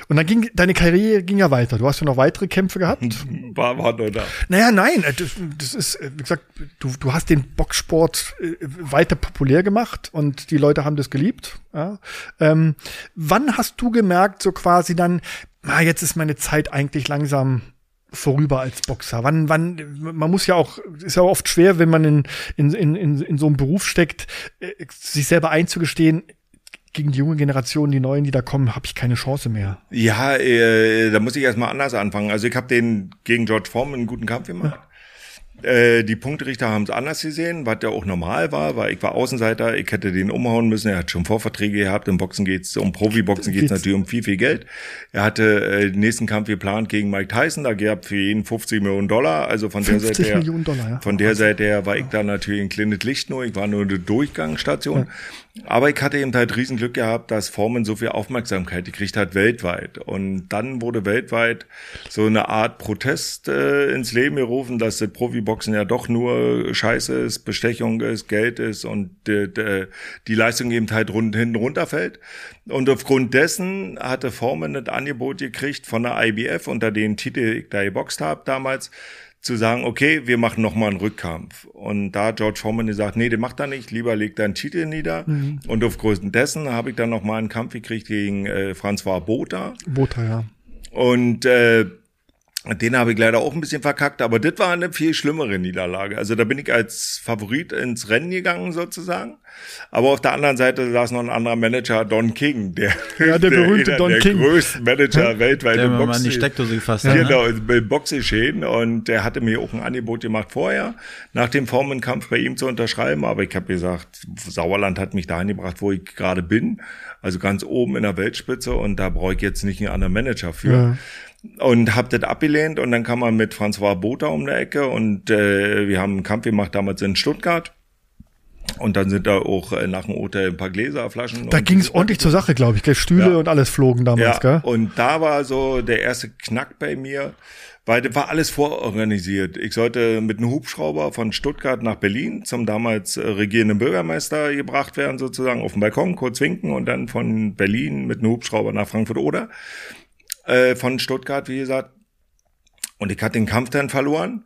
Speaker 2: Und dann ging deine Karriere ging ja weiter. Du hast ja noch weitere Kämpfe gehabt.
Speaker 3: War, war nur da.
Speaker 2: Naja, nein, äh, das, das ist, äh, wie gesagt, du, du hast den Boxsport äh, weiter populär gemacht und die Leute haben das geliebt. Ja. Ähm, wann hast du gemerkt, so quasi dann, na, jetzt ist meine Zeit eigentlich langsam vorüber als Boxer? Wann, wann, man muss ja auch, ist ja oft schwer, wenn man in, in, in, in, in so einem Beruf steckt, sich selber einzugestehen, gegen die junge Generation, die Neuen, die da kommen, habe ich keine Chance mehr.
Speaker 3: Ja, äh, da muss ich erstmal anders anfangen. Also ich habe den gegen George Foreman einen guten Kampf gemacht. Ja. Äh, die Punkterichter haben es anders gesehen, was ja auch normal war, weil ich war Außenseiter, ich hätte den umhauen müssen, er hat schon Vorverträge gehabt, im Boxen geht's, um Profiboxen geht's natürlich um viel, viel Geld. Er hatte äh, den nächsten Kampf geplant gegen Mike Tyson, da gab für ihn 50 Millionen Dollar, also von der Seite her,
Speaker 2: Dollar, ja.
Speaker 3: von der Seite her war ich da natürlich ein kleines Licht nur, ich war nur eine Durchgangsstation. Ja. Aber ich hatte eben halt Riesenglück gehabt, dass Foreman so viel Aufmerksamkeit gekriegt hat weltweit. Und dann wurde weltweit so eine Art Protest äh, ins Leben gerufen, dass das Profiboxen ja doch nur Scheiße ist, Bestechung ist, Geld ist und äh, die Leistung eben halt rund, hinten runterfällt. Und aufgrund dessen hatte Foreman das Angebot gekriegt von der IBF, unter den Titel ich da geboxt habe damals, zu sagen, okay, wir machen noch mal einen Rückkampf. Und da George Foreman gesagt, nee, den macht er nicht, lieber legt er einen Titel nieder. Mhm. Und aufgrund dessen habe ich dann noch mal einen Kampf gekriegt gegen äh, François Botha.
Speaker 2: Botha, ja.
Speaker 3: Und äh, den habe ich leider auch ein bisschen verkackt, aber das war eine viel schlimmere Niederlage. Also da bin ich als Favorit ins Rennen gegangen sozusagen. Aber auf der anderen Seite saß noch ein anderer Manager, Don King, der,
Speaker 2: ja, der, der berühmte Don
Speaker 3: der
Speaker 2: King.
Speaker 3: größten Manager weltweit
Speaker 1: der
Speaker 3: im
Speaker 1: Boxen. An die Steckdose gefasst hat.
Speaker 3: Genau,
Speaker 1: ne?
Speaker 3: im Boxgeschehen. Und der hatte mir auch ein Angebot gemacht vorher, nach dem Formenkampf bei ihm zu unterschreiben. Aber ich habe gesagt, Sauerland hat mich dahin gebracht, wo ich gerade bin. Also ganz oben in der Weltspitze. Und da brauche ich jetzt nicht einen anderen Manager für. Ja und hab das abgelehnt und dann kam man mit François Botha um die Ecke und äh, wir haben einen Kampf gemacht damals in Stuttgart. Und dann sind da auch äh, nach dem Hotel ein paar Gläser, Flaschen.
Speaker 2: Da ging es ordentlich zur Sache, glaube ich. Stühle ja. und alles flogen damals,
Speaker 3: ja.
Speaker 2: gell?
Speaker 3: Und da war so der erste Knack bei mir, weil das war alles vororganisiert. Ich sollte mit einem Hubschrauber von Stuttgart nach Berlin zum damals äh, regierenden Bürgermeister gebracht werden, sozusagen auf dem Balkon, kurz winken und dann von Berlin mit einem Hubschrauber nach Frankfurt-Oder äh, von Stuttgart, wie gesagt. Und ich hatte den Kampf dann verloren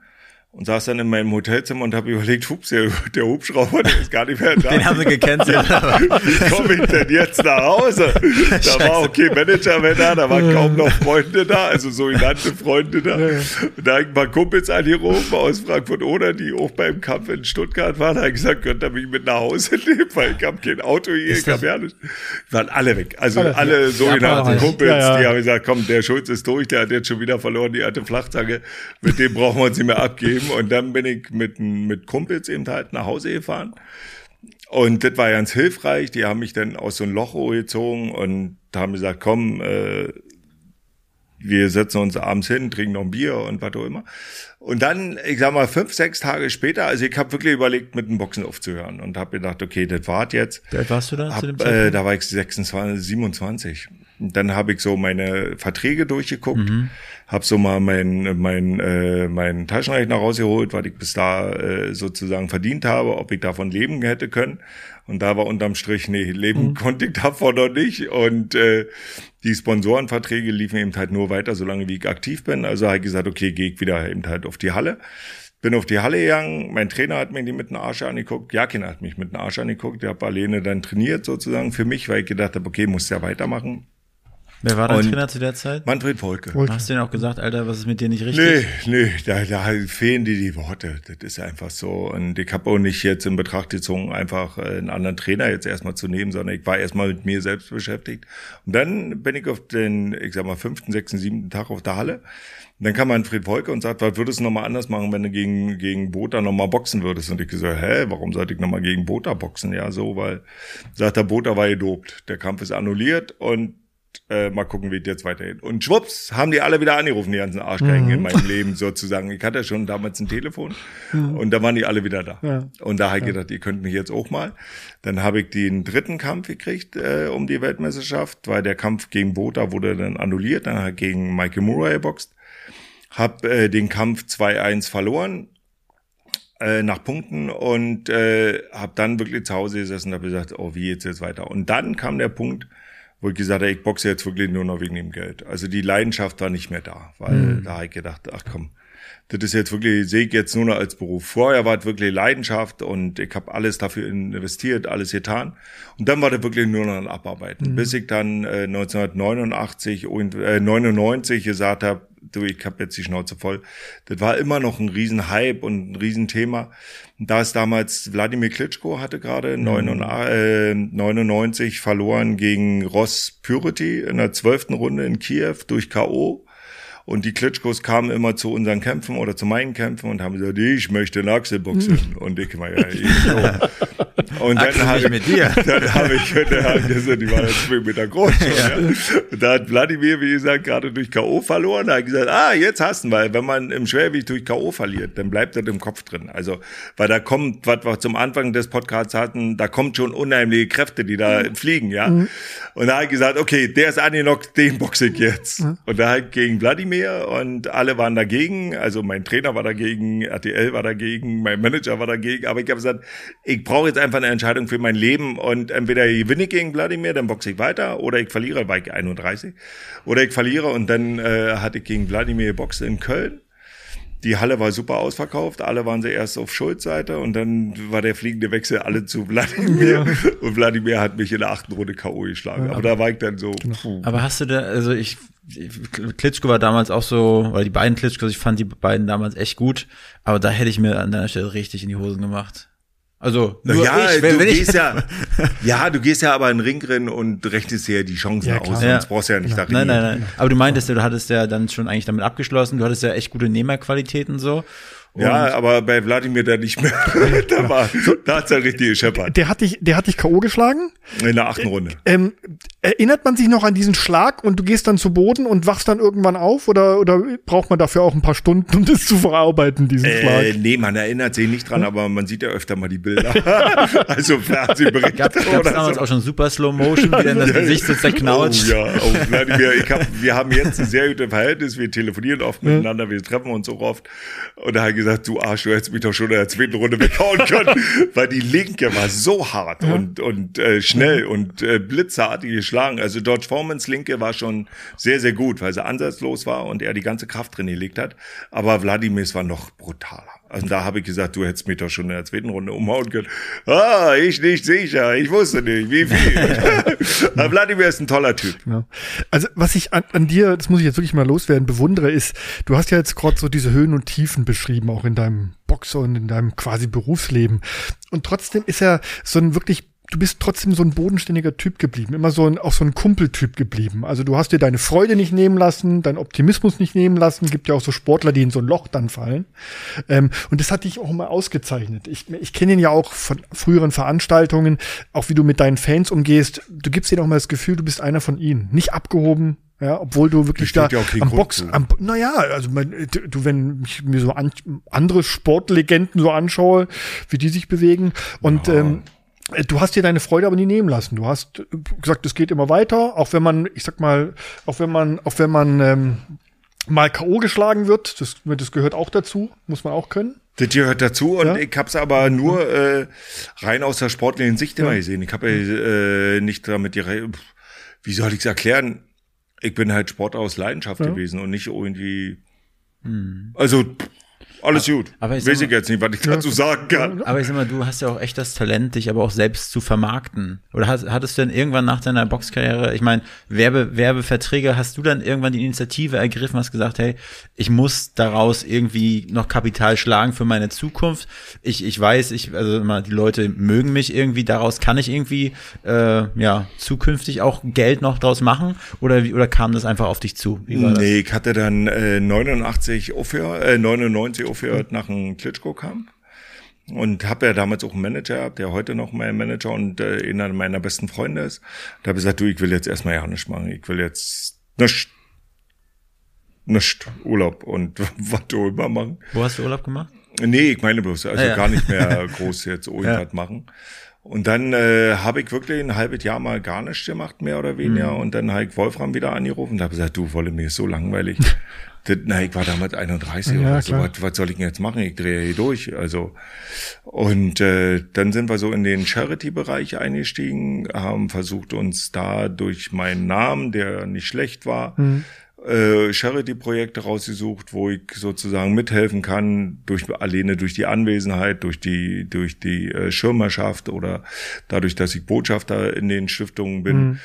Speaker 3: und saß dann in meinem Hotelzimmer und habe überlegt, hups, der, der Hubschrauber, der ist gar nicht mehr da.
Speaker 1: Den haben sie gecancelt.
Speaker 3: Wie komme ich denn jetzt nach Hause? Da Scheiße. war okay Manager mehr da, da waren kaum noch Freunde da, also sogenannte Freunde da. Und da habe ich ein paar Kumpels angerufen aus Frankfurt oder die auch beim Kampf in Stuttgart waren, da habe ich gesagt, könnt ihr mich mit nach Hause nehmen, weil ich habe kein Auto hier, ist ich habe ja nicht. Waren alle weg. Also alle, alle sogenannten ja, Kumpels, ja, ja. die haben gesagt, komm, der Schulz ist durch, der hat jetzt schon wieder verloren, die alte Flachzange, mit dem brauchen wir uns nicht mehr abgeben und dann bin ich mit, mit Kumpels eben halt nach Hause gefahren. Und das war ganz hilfreich. Die haben mich dann aus so einem Loch gezogen und haben gesagt, komm, äh, wir setzen uns abends hin, trinken noch ein Bier und was auch immer. Und dann, ich sag mal, fünf, sechs Tage später, also ich habe wirklich überlegt, mit dem Boxen aufzuhören und habe gedacht, okay, das war's jetzt.
Speaker 1: Wie alt warst du da
Speaker 3: hab, zu dem Zeitpunkt? Äh, da war ich 26, 27. Dann habe ich so meine Verträge durchgeguckt, mhm. habe so mal mein mein äh, mein Taschenrechner rausgeholt, was ich bis da äh, sozusagen verdient habe, ob ich davon leben hätte können. Und da war unterm Strich, nee, leben mhm. konnte ich davon noch nicht. Und äh, die Sponsorenverträge liefen eben halt nur weiter, solange wie ich aktiv bin. Also habe ich gesagt, okay, gehe ich wieder eben halt auf die Halle. Bin auf die Halle gegangen, mein Trainer hat mir die mit dem Arsch angeguckt, Jakin hat mich mit dem Arsch angeguckt, der hat alleine dann trainiert sozusagen für mich, weil ich gedacht habe, okay, muss ja weitermachen.
Speaker 1: Wer war dein und Trainer zu der Zeit?
Speaker 3: Manfred Volke.
Speaker 1: Volke. Hast du denn auch gesagt, Alter, was ist mit dir nicht richtig?
Speaker 3: Nee, nee, da, da fehlen dir die Worte. Das ist einfach so. Und ich habe auch nicht jetzt in Betracht gezogen, einfach äh, einen anderen Trainer jetzt erstmal zu nehmen, sondern ich war erstmal mit mir selbst beschäftigt. Und dann bin ich auf den, ich sag mal, fünften, sechsten, siebten Tag auf der Halle. Und dann kam Manfred Volke und sagt, was würdest du nochmal anders machen, wenn du gegen, gegen Bota nochmal boxen würdest? Und ich gesagt, hä, warum sollte ich nochmal gegen Bota boxen? Ja, so, weil, sagt der Bota war gedopt. Der Kampf ist annulliert und äh, mal gucken, wie es jetzt weitergeht. Und schwupps, haben die alle wieder angerufen, die ganzen Arschgeigen mhm. in meinem Leben sozusagen. Ich hatte schon damals ein Telefon mhm. und da waren die alle wieder da. Ja. Und da habe ich ja. gedacht, ihr könnt mich jetzt auch mal. Dann habe ich den dritten Kampf gekriegt äh, um die Weltmeisterschaft, weil der Kampf gegen Bota wurde dann annulliert. Dann hat ich gegen Michael Murray geboxt. Hab äh, den Kampf 2-1 verloren äh, nach Punkten und äh, habe dann wirklich zu Hause gesessen und habe gesagt, oh, wie jetzt jetzt weiter? Und dann kam der Punkt, wo ich gesagt habe, ich boxe jetzt wirklich nur noch wegen dem Geld. Also die Leidenschaft war nicht mehr da, weil mhm. da habe ich gedacht, ach komm, das ist jetzt wirklich, sehe ich jetzt nur noch als Beruf. Vorher war es wirklich Leidenschaft und ich habe alles dafür investiert, alles getan. Und dann war das wirklich nur noch ein Abarbeiten. Mhm. Bis ich dann äh, 1989 und äh, 99 gesagt habe, du, ich habe jetzt die Schnauze voll. Das war immer noch ein Riesenhype und ein Riesenthema. Da ist damals Wladimir Klitschko hatte gerade mhm. 99 äh, verloren gegen Ross Purity in der zwölften Runde in Kiew durch K.O. Und die Klitschkos kamen immer zu unseren Kämpfen oder zu meinen Kämpfen und haben gesagt, ich möchte in Achselboxen. Hm. und ich mal, ja, ich so. Und dann habe ich mit dir. Dann habe ich, dann hab ich gesagt, die waren ja zwei Meter groß. Ja. ja. Und da hat Wladimir, wie gesagt, gerade durch K.O. verloren. Da hat gesagt, ah, jetzt hast du weil wenn man im Schwergewicht durch K.O. verliert, dann bleibt das im Kopf drin. Also, weil da kommt, was wir zum Anfang des Podcasts hatten, da kommt schon unheimliche Kräfte, die da mhm. fliegen, ja. Mhm. Und da hat gesagt, okay, der ist angenockt, den boxe ich jetzt. Mhm. Und da hat gegen Wladimir mir und alle waren dagegen. Also mein Trainer war dagegen, RTL war dagegen, mein Manager war dagegen. Aber ich habe gesagt, ich brauche jetzt einfach eine Entscheidung für mein Leben und entweder ich gewinne gegen Wladimir, dann boxe ich weiter oder ich verliere, war ich 31. Oder ich verliere und dann äh, hatte ich gegen Wladimir geboxt in Köln die Halle war super ausverkauft, alle waren sie erst auf Schuldseite und dann war der fliegende Wechsel alle zu Wladimir ja. und Wladimir hat mich in der achten Runde K.O. geschlagen. Ja, aber, aber da war ich dann so.
Speaker 1: Genau. Aber hast du da, also ich, Klitschko war damals auch so, weil die beiden Klitschkos, ich fand die beiden damals echt gut, aber da hätte ich mir an deiner Stelle richtig in die Hosen gemacht. Also,
Speaker 3: nur ja, ich, wenn, du wenn gehst ja, ja, du gehst ja aber in den Ring rein und rechnest ja die Chancen ja, aus, sonst brauchst du ja nicht ja.
Speaker 1: Nein, nein, nein. Aber du meintest ja, du hattest ja dann schon eigentlich damit abgeschlossen, du hattest ja echt gute Nehmerqualitäten so.
Speaker 3: Ja, aber bei Wladimir da nicht mehr. da war, da hat's ja richtig gescheppert.
Speaker 2: Der hat dich, der hat dich K.O. geschlagen?
Speaker 3: In der achten Runde.
Speaker 2: Ähm, erinnert man sich noch an diesen Schlag und du gehst dann zu Boden und wachst dann irgendwann auf oder, oder braucht man dafür auch ein paar Stunden, um das zu verarbeiten, diesen äh, Schlag?
Speaker 3: Nee, man erinnert sich nicht dran, aber man sieht ja öfter mal die Bilder. also Fernsehberichte.
Speaker 1: Gab es damals so. auch schon super Slow Motion, wie dann das Gesicht so zerknautscht?
Speaker 3: Oh, ja, oh, Wladimir, ich hab, wir haben jetzt ein sehr gutes Verhältnis, wir telefonieren oft miteinander, wir treffen uns so oft und da hat er gesagt, du Arsch, du hättest mich doch schon in der zweiten Runde weghauen können, weil die linke war so hart ja. und, und äh, schnell und äh, blitzartig geschlagen. Also George Formans linke war schon sehr, sehr gut, weil sie ansatzlos war und er die ganze Kraft drin gelegt hat. Aber Wladimirs war noch brutaler. Also da habe ich gesagt, du hättest mich doch schon in der zweiten Runde umhauen können. Ah, ich nicht sicher. Ich wusste nicht, wie viel. Aber Vladimir ist ein toller Typ. Ja.
Speaker 2: Also was ich an, an, dir, das muss ich jetzt wirklich mal loswerden, bewundere, ist, du hast ja jetzt gerade so diese Höhen und Tiefen beschrieben, auch in deinem Boxer und in deinem quasi Berufsleben. Und trotzdem ist er so ein wirklich du bist trotzdem so ein bodenständiger Typ geblieben, immer so ein, auch so ein Kumpeltyp geblieben. Also du hast dir deine Freude nicht nehmen lassen, deinen Optimismus nicht nehmen lassen. Gibt ja auch so Sportler, die in so ein Loch dann fallen. Ähm, und das hat dich auch immer ausgezeichnet. Ich, ich kenne ihn ja auch von früheren Veranstaltungen, auch wie du mit deinen Fans umgehst. Du gibst ihnen auch mal das Gefühl, du bist einer von ihnen. Nicht abgehoben, ja, obwohl du wirklich da ja am Box, am, naja, also man, du, wenn ich mir so an, andere Sportlegenden so anschaue, wie die sich bewegen und ja. ähm, äh, du hast dir deine Freude aber nie nehmen lassen. Du hast äh, gesagt, es geht immer weiter, auch wenn man, ich sag mal, auch wenn man, auch wenn man ähm, mal K.O. geschlagen wird, das, das gehört auch dazu, muss man auch können.
Speaker 3: Das gehört dazu und ja? ich habe es aber nur äh, rein aus der sportlichen Sicht immer ja. gesehen. Ich habe äh, nicht damit direkt, wie soll ich es erklären? Ich bin halt Sport aus Leidenschaft ja. gewesen und nicht irgendwie. Hm. Also alles gut. Aber ich Weiß ich jetzt nicht, was ich dazu sagen kann.
Speaker 1: Aber ich sag mal, du hast ja auch echt das Talent, dich aber auch selbst zu vermarkten. Oder hast, hattest du denn irgendwann nach deiner Boxkarriere, ich meine, Werbe, Werbeverträge, hast du dann irgendwann die Initiative ergriffen, hast gesagt, hey, ich muss daraus irgendwie noch Kapital schlagen für meine Zukunft. Ich, ich weiß, ich, also immer, die Leute mögen mich irgendwie, daraus kann ich irgendwie äh, ja zukünftig auch Geld noch draus machen? Oder, oder kam das einfach auf dich zu?
Speaker 3: Wie war nee, das? ich hatte dann äh, 89 aufgehört, äh, 99 aufgehört nach einem Klitschko-Kampf. Und habe ja damals auch einen Manager gehabt, der heute noch mein Manager und äh, einer meiner besten Freunde ist. Da habe ich gesagt, du, ich will jetzt erstmal ja nichts machen. Ich will jetzt nicht, nicht Urlaub und was du immer machen.
Speaker 1: Wo hast du Urlaub gemacht?
Speaker 3: Nee, ich meine bloß, also ah, ja. gar nicht mehr groß jetzt irgendwas ja. machen. Und dann äh, habe ich wirklich ein halbes Jahr mal gar nichts gemacht, mehr oder weniger. Mhm. Und dann habe ich Wolfram wieder angerufen und habe gesagt, du, Wolle, mir ist so langweilig. das, na, ich war damals 31 ja, oder so. Was, was soll ich denn jetzt machen? Ich drehe hier durch. Also und äh, dann sind wir so in den Charity-Bereich eingestiegen, haben versucht uns da durch meinen Namen, der nicht schlecht war, mhm äh, Charity-Projekte rausgesucht, wo ich sozusagen mithelfen kann, durch alleine durch die Anwesenheit, durch die, durch die äh, Schirmerschaft oder dadurch, dass ich Botschafter in den Stiftungen bin, mhm.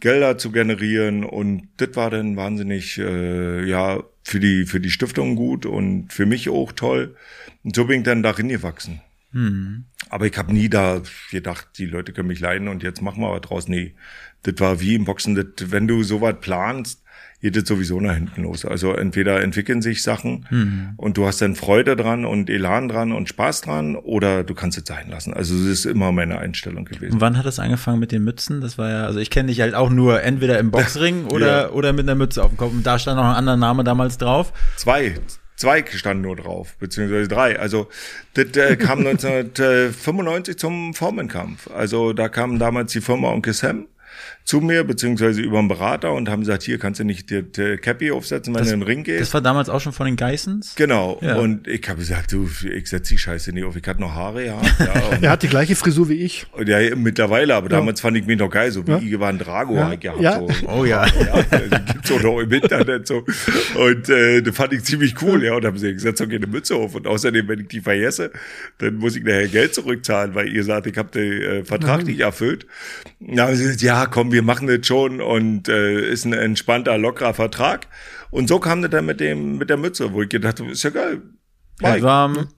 Speaker 3: Gelder zu generieren. Und das war dann wahnsinnig, äh, ja, für die, für die Stiftung gut und für mich auch toll. Und so bin ich dann darin gewachsen. Mhm. Aber ich habe nie da gedacht, die Leute können mich leiden und jetzt machen wir was draus. Nee, das war wie im Boxen, das, wenn du sowas planst, geht das sowieso nach hinten los. Also entweder entwickeln sich Sachen mhm. und du hast dann Freude dran und Elan dran und Spaß dran oder du kannst es sein lassen. Also das ist immer meine Einstellung gewesen.
Speaker 1: Und wann hat es angefangen mit den Mützen? Das war ja, also ich kenne dich halt auch nur entweder im Boxring oder, ja. oder mit einer Mütze auf dem Kopf. Und da stand noch ein anderer Name damals drauf.
Speaker 3: Zwei. Zwei standen nur drauf, beziehungsweise drei. Also das äh, kam 1995 zum Formenkampf. Also da kam damals die Firma Onkel Sam zu mir, beziehungsweise über einen Berater und haben gesagt, hier kannst du nicht die, die Cappy aufsetzen, wenn das, du in den Ring gehst.
Speaker 1: Das war damals auch schon von den Geissens?
Speaker 3: Genau. Ja. Und ich habe gesagt, du, ich setze die Scheiße nicht auf. Ich hatte noch Haare, ja.
Speaker 2: ja er hat die gleiche Frisur wie ich.
Speaker 3: Ja, mittlerweile, aber ja. damals fand ich mich noch geil, so wie ja. Ivan Drago ja. gehabt.
Speaker 2: Ja.
Speaker 3: So.
Speaker 1: Oh ja.
Speaker 3: ja die gibt's auch noch im Internet so. Und äh, das fand ich ziemlich cool, ja. Und haben sie gesagt, setz doch keine Mütze auf. Und außerdem, wenn ich die vergesse, dann muss ich nachher Geld zurückzahlen, weil ihr sagt, ich habe den äh, Vertrag nicht erfüllt. Na, haben sie gesagt, ja, komm, wir machen das schon und äh, ist ein entspannter, lockerer Vertrag. Und so kam das dann mit dem, mit der Mütze, wo ich gedacht habe, ist ja geil.
Speaker 1: Mike. warm.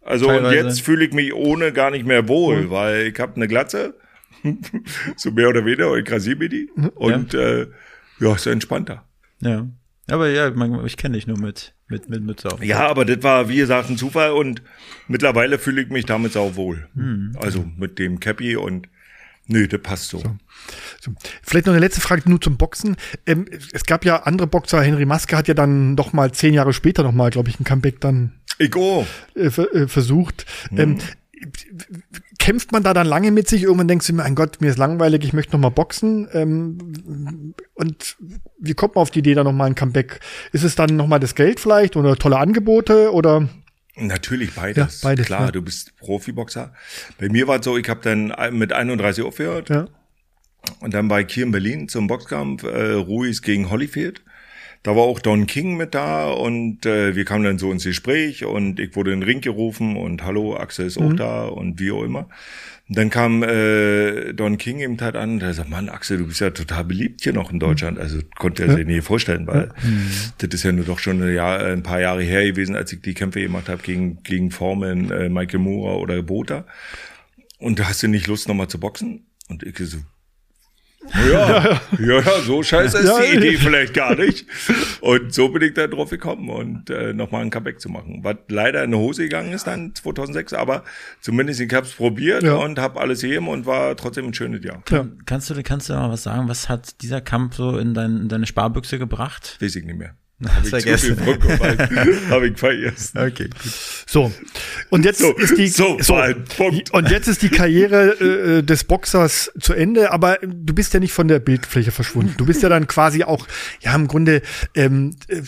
Speaker 3: Also teilweise. und jetzt fühle ich mich ohne gar nicht mehr wohl, mhm. weil ich habe eine Glatze, so mehr oder weniger, und ich rasiere mir die. Und ja. äh, ja, ist entspannter.
Speaker 1: Ja. Aber ja, ich kenne dich nur mit, mit, mit Mütze auf.
Speaker 3: Ja, aber das war, wie gesagt, ein Zufall und mittlerweile fühle ich mich damit auch wohl. Mhm. Also mit dem Cappy und Nö, das passt so. so.
Speaker 2: so. Vielleicht noch eine letzte Frage nur zum Boxen. Ähm, es gab ja andere Boxer, Henry Maske hat ja dann noch mal zehn Jahre später noch mal, glaube ich, ein Comeback dann
Speaker 3: Ego.
Speaker 2: Äh, äh, versucht. Mhm. Ähm, kämpft man da dann lange mit sich? Irgendwann denkst du mir, mein Gott, mir ist langweilig, ich möchte noch mal boxen. Ähm, und wie kommt man auf die Idee, da noch mal ein Comeback? Ist es dann noch mal das Geld vielleicht oder tolle Angebote oder?
Speaker 3: Natürlich beides. Ja, beides Klar, ja. du bist Profiboxer. Bei mir war es so, ich habe dann mit 31 aufgehört. Ja. Und dann war ich hier in Berlin zum Boxkampf äh, Ruiz gegen Holyfield. Da war auch Don King mit da und äh, wir kamen dann so ins Gespräch und ich wurde in den Ring gerufen und hallo, Axel ist auch mhm. da und wie auch immer. Und dann kam äh, Don King eben halt an und er sagt, Mann, Axel, du bist ja total beliebt hier noch in Deutschland. Also konnte er sich nie vorstellen, weil ja. Mhm. das ist ja nur doch schon ein, Jahr, ein paar Jahre her gewesen, als ich die Kämpfe gemacht habe gegen, gegen Formen äh, Michael Moore oder Bota. Und da hast du nicht Lust, nochmal zu boxen? Und ich so, ja, ja, ja, so scheiße ist ja, die Idee vielleicht gar nicht. Und so bin ich da drauf gekommen und äh, nochmal ein Comeback zu machen. Was leider in die Hose gegangen ist dann 2006, aber zumindest ich habe es probiert ja. und habe alles gegeben und war trotzdem ein schönes Jahr.
Speaker 1: Ja. Kannst du kannst du mal was sagen? Was hat dieser Kampf so in, dein, in deine Sparbüchse gebracht?
Speaker 3: Weiß ich nicht mehr. Hab ich vergessen. Habe ich vergessen.
Speaker 2: Okay. So. Und jetzt
Speaker 3: so,
Speaker 2: ist die
Speaker 3: so, so
Speaker 2: Punkt. und jetzt ist die Karriere äh, des Boxers zu Ende, aber du bist ja nicht von der Bildfläche verschwunden. Du bist ja dann quasi auch ja im Grunde ähm, äh,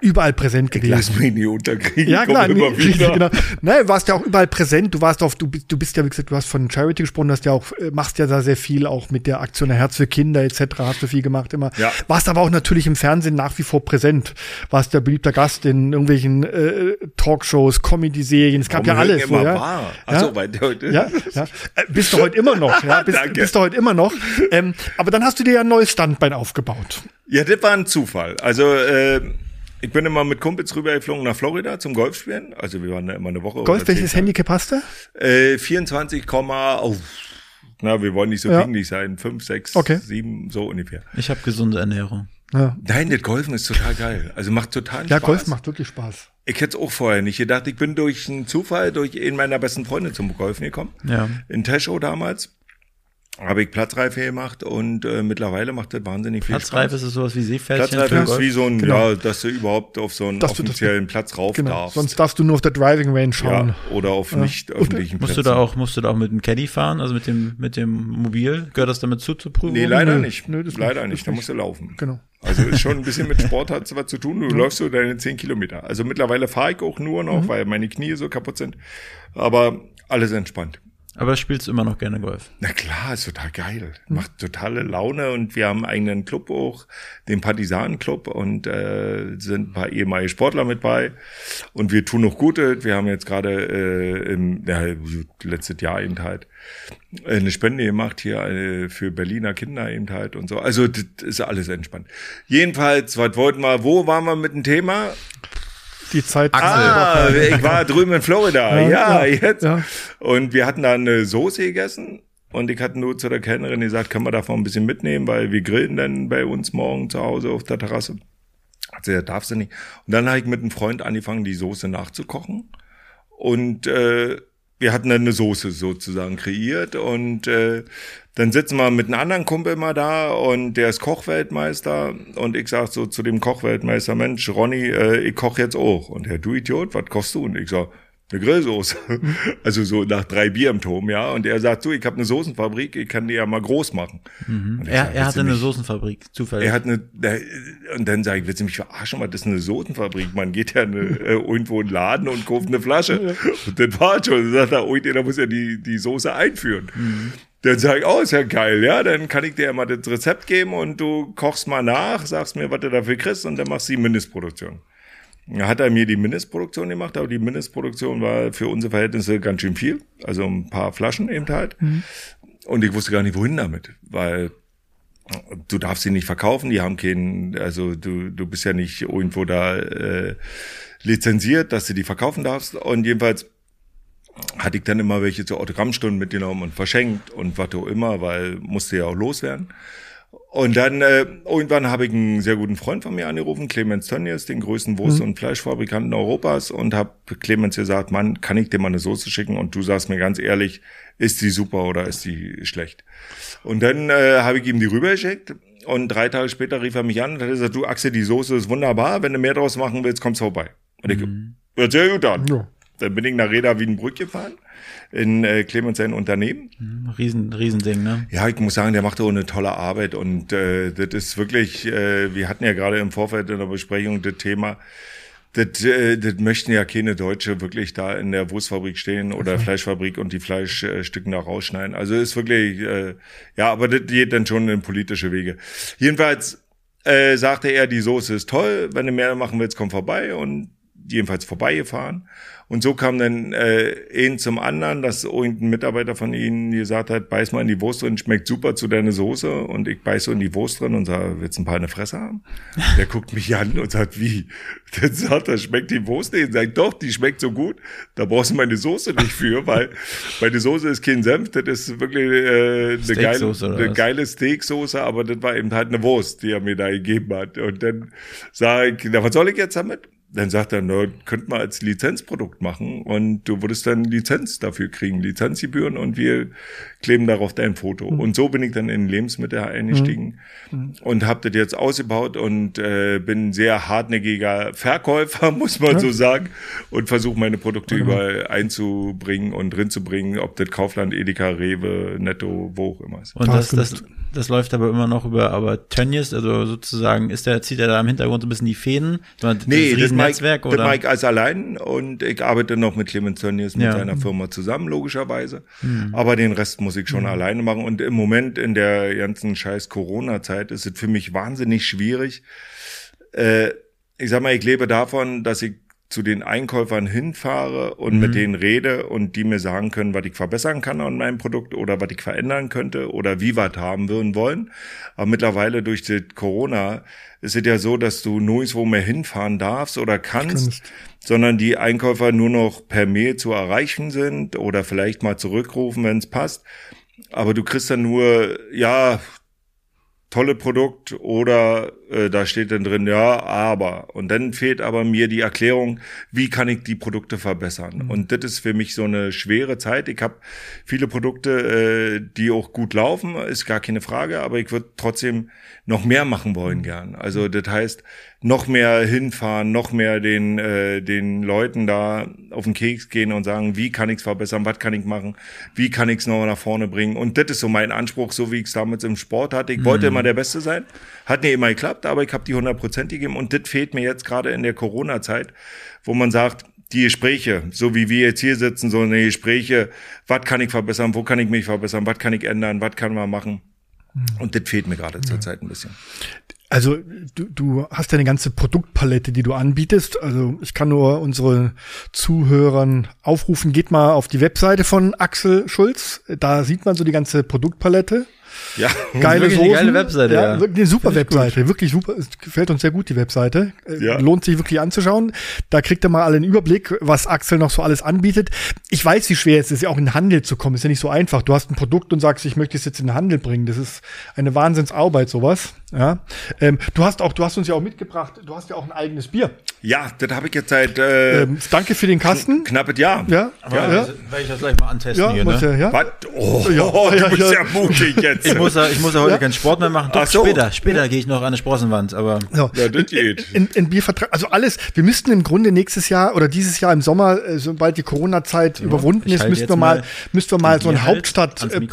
Speaker 2: überall präsent gewesen. Lass
Speaker 3: mich nie unterkriegen.
Speaker 2: Ja, klar, nee, richtig, genau. Nein, warst ja auch überall präsent. Du warst auf du bist du bist ja wie gesagt, du hast von Charity gesprochen, hast ja auch äh, machst ja da sehr viel auch mit der Aktion Herz für Kinder etc. hast du viel gemacht immer. Ja. Warst aber auch natürlich im Fernsehen nach wie vor präsent Prozent warst der beliebter Gast in irgendwelchen äh, Talkshows, Comedy-Serien. Es gab Warum ja alles.
Speaker 3: Immer
Speaker 2: ja?
Speaker 3: War. Ach so,
Speaker 2: weil heute. Ja, ja. Äh, bist du heute immer noch. Ja? Bist, Danke. bist du heute immer noch. Ähm, aber dann hast du dir ja ein neues Standbein aufgebaut.
Speaker 3: Ja, das war ein Zufall. Also äh, ich bin immer mit Kumpels rübergeflogen nach Florida zum Golfspielen. Also wir waren da immer eine Woche.
Speaker 2: Golf, welches Handicap hast du?
Speaker 3: Äh, 24, oh, na, wir wollen nicht so ja. pingelig sein. 5, 6, okay. 7, so ungefähr.
Speaker 1: Ich habe gesunde Ernährung.
Speaker 3: Ja. Nein, das Golfen ist total geil. Also macht total
Speaker 2: Spaß. Ja, Golf macht wirklich Spaß.
Speaker 3: Ich hätte es auch vorher nicht gedacht. Ich bin durch einen Zufall durch einen meiner besten Freunde zum Golfen gekommen. Ja. In Teschow damals habe ich Platzreife gemacht und äh, mittlerweile macht das wahnsinnig viel
Speaker 1: Platzreife Spaß. ist sowas wie Seepferdchen?
Speaker 3: Platzreife ist wie so ein, genau. ja, dass du überhaupt auf so einen dass offiziellen das, Platz rauf genau. darfst.
Speaker 2: Sonst darfst du nur auf der Driving Range schauen.
Speaker 3: Ja, oder auf ja. nicht öffentlichen
Speaker 1: Plätzen. Musst du da auch, musst du da auch mit dem Caddy fahren, also mit dem, mit dem Mobil? Gehört das damit zu, zur Prüfung?
Speaker 3: Nee, leider Nö. nicht. Nö, leider nicht. nicht. Da musst du laufen.
Speaker 2: Genau.
Speaker 3: Also ist schon ein bisschen mit Sport hat was zu tun. Du mhm. läufst so deine zehn Kilometer. Also mittlerweile fahre ich auch nur noch, mhm. weil meine Knie so kaputt sind. Aber alles entspannt.
Speaker 1: Aber spielst du immer noch gerne Golf?
Speaker 3: Na klar, ist total geil. Macht totale Laune und wir haben einen eigenen Club auch, den Partisanenclub und äh, sind ein paar ehemalige Sportler mit bei. Und wir tun noch Gute. Wir haben jetzt gerade äh, im ja, letztes Jahr eben halt eine Spende gemacht hier äh, für Berliner Kinder eben halt und so. Also das ist alles entspannt. Jedenfalls, was wollten wir, wo waren wir mit dem Thema?
Speaker 2: Die Zeit.
Speaker 3: Ah, ich war drüben in Florida. Ja,
Speaker 2: ja,
Speaker 3: jetzt.
Speaker 2: ja.
Speaker 3: Und wir hatten da eine Soße gegessen. Und ich hatte nur zu der Kellnerin gesagt, können wir davon ein bisschen mitnehmen, weil wir grillen dann bei uns morgen zu Hause auf der Terrasse. Hat sie gesagt, darfst du nicht. Und dann habe ich mit einem Freund angefangen, die Soße nachzukochen. Und äh, wir hatten dann eine Soße sozusagen kreiert. Und äh, dann sitzen wir mit einem anderen Kumpel mal da und der ist Kochweltmeister. Und ich sag so zu dem Kochweltmeister, Mensch, Ronny, äh, ich koch jetzt auch. Und er, du Idiot, was kochst du? Und ich sag, eine Grillsoße. Also so nach drei Bier im Turm, ja. Und er sagt, du, ich habe eine Soßenfabrik, ich kann die ja mal groß machen. Ich
Speaker 1: Er,
Speaker 3: sag,
Speaker 1: er hatte
Speaker 3: du
Speaker 1: eine
Speaker 3: mich-
Speaker 1: Soßenfabrik, zufällig.
Speaker 3: er hat eine, und dann sage ich, willst du mich verarschen? Was ist eine Soßenfabrik? Man geht ja eine, äh, irgendwo in den Laden und kauft eine Flasche. Und dann war schon. Und dann sagt er, oh, da muss ja die, die Soße einführen. Dann sage ich, oh, ist ja geil, ja, dann kann ich dir ja mal das Rezept geben und du kochst mal nach, sagst mir, was du dafür kriegst und dann machst du die Mindestproduktion. Hat er mir die Mindestproduktion gemacht, aber die Mindestproduktion war für unsere Verhältnisse ganz schön viel. Also ein paar Flaschen eben halt. Und ich wusste gar nicht, wohin damit, weil du darfst sie nicht verkaufen, die haben keinen, also du, du bist ja nicht irgendwo da äh, lizenziert, dass du die verkaufen darfst. Und jedenfalls hatte ich dann immer welche zur Autogrammstunden mitgenommen und verschenkt und was auch immer, weil musste ja auch loswerden. Und dann äh, irgendwann habe ich einen sehr guten Freund von mir angerufen, Clemens Tönnies, den größten Wurst- und Fleischfabrikanten Europas, und habe Clemens gesagt, Mann, kann ich dir mal eine Soße schicken? Und du sagst mir ganz ehrlich, ist die super oder ist die schlecht? Und dann äh, habe ich ihm die rübergeschickt und drei Tage später rief er mich an und hat gesagt, du Axel, die Soße ist wunderbar, wenn du mehr draus machen willst, kommst vorbei. Und ich, hört sehr gut an.
Speaker 2: Ja.
Speaker 3: Dann bin ich nach Reda Wiedenbrück gefahren, in äh, Clemens sein Unternehmen.
Speaker 1: Riesen, Riesending, ne?
Speaker 3: Ja, ich muss sagen, der macht auch eine tolle Arbeit und äh, das ist wirklich, äh, wir hatten ja gerade im Vorfeld in der Besprechung das Thema, das, äh, das möchten ja keine Deutsche wirklich da in der Wurstfabrik stehen oder Fleischfabrik und die Fleischstücken da rausschneiden. Also ist wirklich, äh, ja, aber das geht dann schon in politische Wege. Jedenfalls äh, sagte er, die Soße ist toll, wenn du mehr machen willst, komm vorbei und jedenfalls vorbeigefahren. Und so kam dann äh, ein zum anderen, dass irgendein Mitarbeiter von ihnen gesagt hat, beiß mal in die Wurst drin, schmeckt super zu deiner Soße. Und ich beiß so in die Wurst drin und sage, willst du ein paar in der Fresse haben? Der guckt mich an und sagt, wie? Dann sagt er, schmeckt die Wurst nicht? Sagt, doch, die schmeckt so gut, da brauchst du meine Soße nicht für, weil meine Soße ist kein Senf, das ist wirklich äh, eine, geile, eine geile Steaksoße, aber das war eben halt eine Wurst, die er mir da gegeben hat. Und dann sage ich, na, was soll ich jetzt damit? Dann sagt er, na, könnte man als Lizenzprodukt machen und du würdest dann Lizenz dafür kriegen, Lizenzgebühren und wir kleben darauf dein Foto. Und so bin ich dann in Lebensmittel eingestiegen und habe das jetzt ausgebaut und äh, bin sehr hartnäckiger Verkäufer, muss man so sagen, und versuche meine Produkte überall einzubringen und drin zu bringen, ob das Kaufland, Edeka, Rewe, Netto, wo auch immer ist.
Speaker 1: Und das, das. Das läuft aber immer noch über, aber Tönnies, also sozusagen, ist der, zieht er da im Hintergrund so ein bisschen die Fäden? Das
Speaker 3: Nee, das Mike,
Speaker 1: oder?
Speaker 3: Mike als allein und ich arbeite noch mit Clemens Tönnies mit
Speaker 1: Ja.
Speaker 3: seiner Firma zusammen, logischerweise. Aber den Rest muss ich schon alleine machen. Und im Moment in der ganzen scheiß Corona-Zeit ist es für mich wahnsinnig schwierig. Äh, ich sag mal, ich lebe davon, dass ich zu den Einkäufern hinfahre und mit denen rede und die mir sagen können, was ich verbessern kann an meinem Produkt oder was ich verändern könnte oder wie wir es haben würden wollen. Aber mittlerweile durch das Corona ist es ja so, dass du nirgendwo mehr hinfahren darfst oder kannst,
Speaker 2: Kannst.
Speaker 3: sondern die Einkäufer nur noch per Mail zu erreichen sind oder vielleicht mal zurückrufen, wenn es passt. Aber du kriegst dann nur, ja, tolle Produkt oder äh, da steht dann drin, ja, aber. Und dann fehlt aber mir die Erklärung, wie kann ich die Produkte verbessern. Und das ist für mich so eine schwere Zeit. Ich habe viele Produkte, äh, die auch gut laufen, ist gar keine Frage, aber ich würde trotzdem noch mehr machen wollen gern. Also das heißt, noch mehr hinfahren, noch mehr den, äh, den Leuten da auf den Keks gehen und sagen, wie kann ich's verbessern, was kann ich machen, wie kann ich's noch nach vorne bringen. Und das ist so mein Anspruch, so wie ich's damals im Sport hatte. Ich wollte immer der Beste sein. Hat nicht immer geklappt, aber ich habe die 100 Prozent gegeben. Und das fehlt mir jetzt gerade in der Corona-Zeit, wo man sagt, die Gespräche, so wie wir jetzt hier sitzen, so eine Gespräche, was kann ich verbessern, wo kann ich mich verbessern, was kann ich ändern, was kann man machen. Und das fehlt mir gerade zurzeit ein bisschen.
Speaker 2: Also du, du hast ja eine ganze Produktpalette, die du anbietest. Also ich kann nur unsere Zuhörern aufrufen, geht mal auf die Webseite von Axel Schulz. Da sieht man so die ganze Produktpalette.
Speaker 3: Ja,
Speaker 2: Geile
Speaker 1: wirklich eine
Speaker 2: Soßen.
Speaker 1: geile Webseite,
Speaker 2: Ja,
Speaker 1: ja.
Speaker 2: wirklich eine super Webseite. Wirklich super. Es gefällt uns sehr gut, die Webseite. Äh,
Speaker 3: Ja.
Speaker 2: Lohnt sich wirklich anzuschauen. Da kriegt ihr mal alle einen Überblick, was Axel noch so alles anbietet. Ich weiß, wie schwer es ist, ja auch in den Handel zu kommen. Ist ja nicht so einfach. Du hast ein Produkt und sagst, ich möchte es jetzt in den Handel bringen. Das ist eine Wahnsinnsarbeit, sowas. Ja. Ähm, du hast auch, du hast uns ja auch mitgebracht, du hast ja auch ein eigenes Bier.
Speaker 3: ja das habe ich jetzt seit äh,
Speaker 2: Ähm, danke für den Kasten.
Speaker 3: knappes Jahr.
Speaker 2: Ja,
Speaker 1: Ja,
Speaker 2: ja,
Speaker 1: also, werde ich das gleich mal antesten
Speaker 2: ja,
Speaker 1: hier,
Speaker 2: muss
Speaker 1: ne?
Speaker 2: ja, ja.
Speaker 3: Was? Oh,
Speaker 2: Ja,
Speaker 3: du
Speaker 2: ja,
Speaker 3: bist
Speaker 2: ja.
Speaker 3: ja mutig jetzt.
Speaker 1: Ich muss, ja, ich muss ja heute
Speaker 2: Ja.
Speaker 1: keinen Sport mehr machen. Doch,
Speaker 3: Ach so.
Speaker 1: später. Später gehe ich noch an eine Sprossenwand, aber
Speaker 2: So.
Speaker 3: Ja, das geht.
Speaker 2: In, in Biervertrag, also alles, wir müssten im Grunde nächstes Jahr oder dieses Jahr im Sommer, äh, sobald die Corona-Zeit überwunden ist, müssten wir mal, müssten wir mal so ein.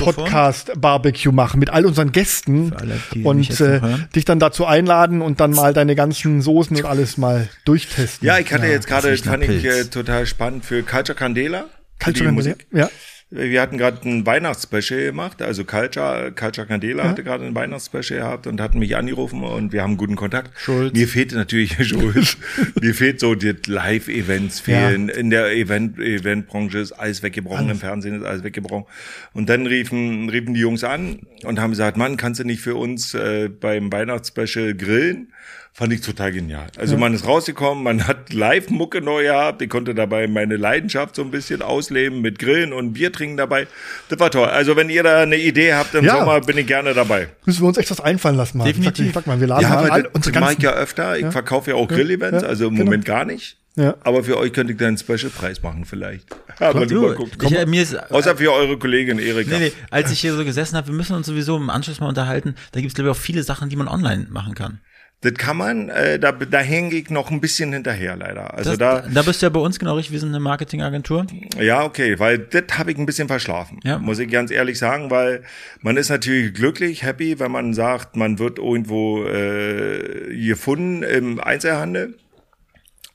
Speaker 2: Hauptstadt-Podcast-Barbecue machen mit all unseren Gästen
Speaker 1: alle,
Speaker 2: und äh, dich dann dazu einladen und dann mal deine ganzen Soßen und alles mal durchtesten.
Speaker 3: Ja, ich hatte jetzt gerade, fand ich äh, total spannend für Culture Candela.
Speaker 2: Culture
Speaker 3: Musik.
Speaker 2: ja.
Speaker 3: Wir hatten gerade ein Weihnachtsspecial gemacht, also Culture, Culture Candela hatte gerade ein Weihnachtsspecial gehabt und hatten mich angerufen und wir haben guten Kontakt.
Speaker 1: Schulz.
Speaker 3: Mir fehlt natürlich Schulz. Mir fehlt so die Live-Events fehlen. In der Event, Eventbranche ist alles weggebrochen, im Fernsehen ist alles weggebrochen. Und dann riefen, riefen die Jungs an und haben gesagt, Mann, kannst du nicht für uns äh, beim Weihnachtsspecial grillen? Fand ich total genial. Also man ist rausgekommen, man hat Live-Mucke neu gehabt, ich konnte dabei meine Leidenschaft so ein bisschen ausleben mit Grillen und Bier trinken dabei. Das war toll. Also wenn ihr da eine Idee habt im
Speaker 2: Ja.
Speaker 3: Sommer, bin ich gerne dabei.
Speaker 2: Müssen wir uns echt was einfallen lassen. Mal.
Speaker 1: Definitiv.
Speaker 2: Ich sag, sag mal, wir laden
Speaker 3: Ja,
Speaker 2: mal all
Speaker 3: das
Speaker 2: unsere
Speaker 3: mache ich
Speaker 2: ganzen.
Speaker 3: ja öfter. Ich verkaufe ja auch Grill-Events,
Speaker 2: ja,
Speaker 3: also im
Speaker 2: genau.
Speaker 3: Moment gar nicht.
Speaker 2: Ja.
Speaker 3: Aber für euch könnte ich dann einen Special-Preis machen vielleicht. Aber
Speaker 1: du,
Speaker 3: mal gucken.
Speaker 1: ich, äh, mir ist,
Speaker 3: Außer für eure Kollegin Erika.
Speaker 1: nee, nee, als ich hier so gesessen habe, wir müssen uns sowieso im Anschluss mal unterhalten, da gibt es glaube ich auch viele Sachen, die man online machen kann.
Speaker 3: Das kann man, äh, da, da hänge ich noch ein bisschen hinterher leider. Also
Speaker 1: Das,
Speaker 3: da,
Speaker 1: da bist du ja bei uns genau richtig, wir sind eine Marketingagentur.
Speaker 3: Ja, okay, weil das habe ich ein bisschen verschlafen,
Speaker 1: Ja.
Speaker 3: muss ich ganz ehrlich sagen, weil man ist natürlich glücklich, happy, wenn man sagt, man wird irgendwo äh, gefunden im Einzelhandel.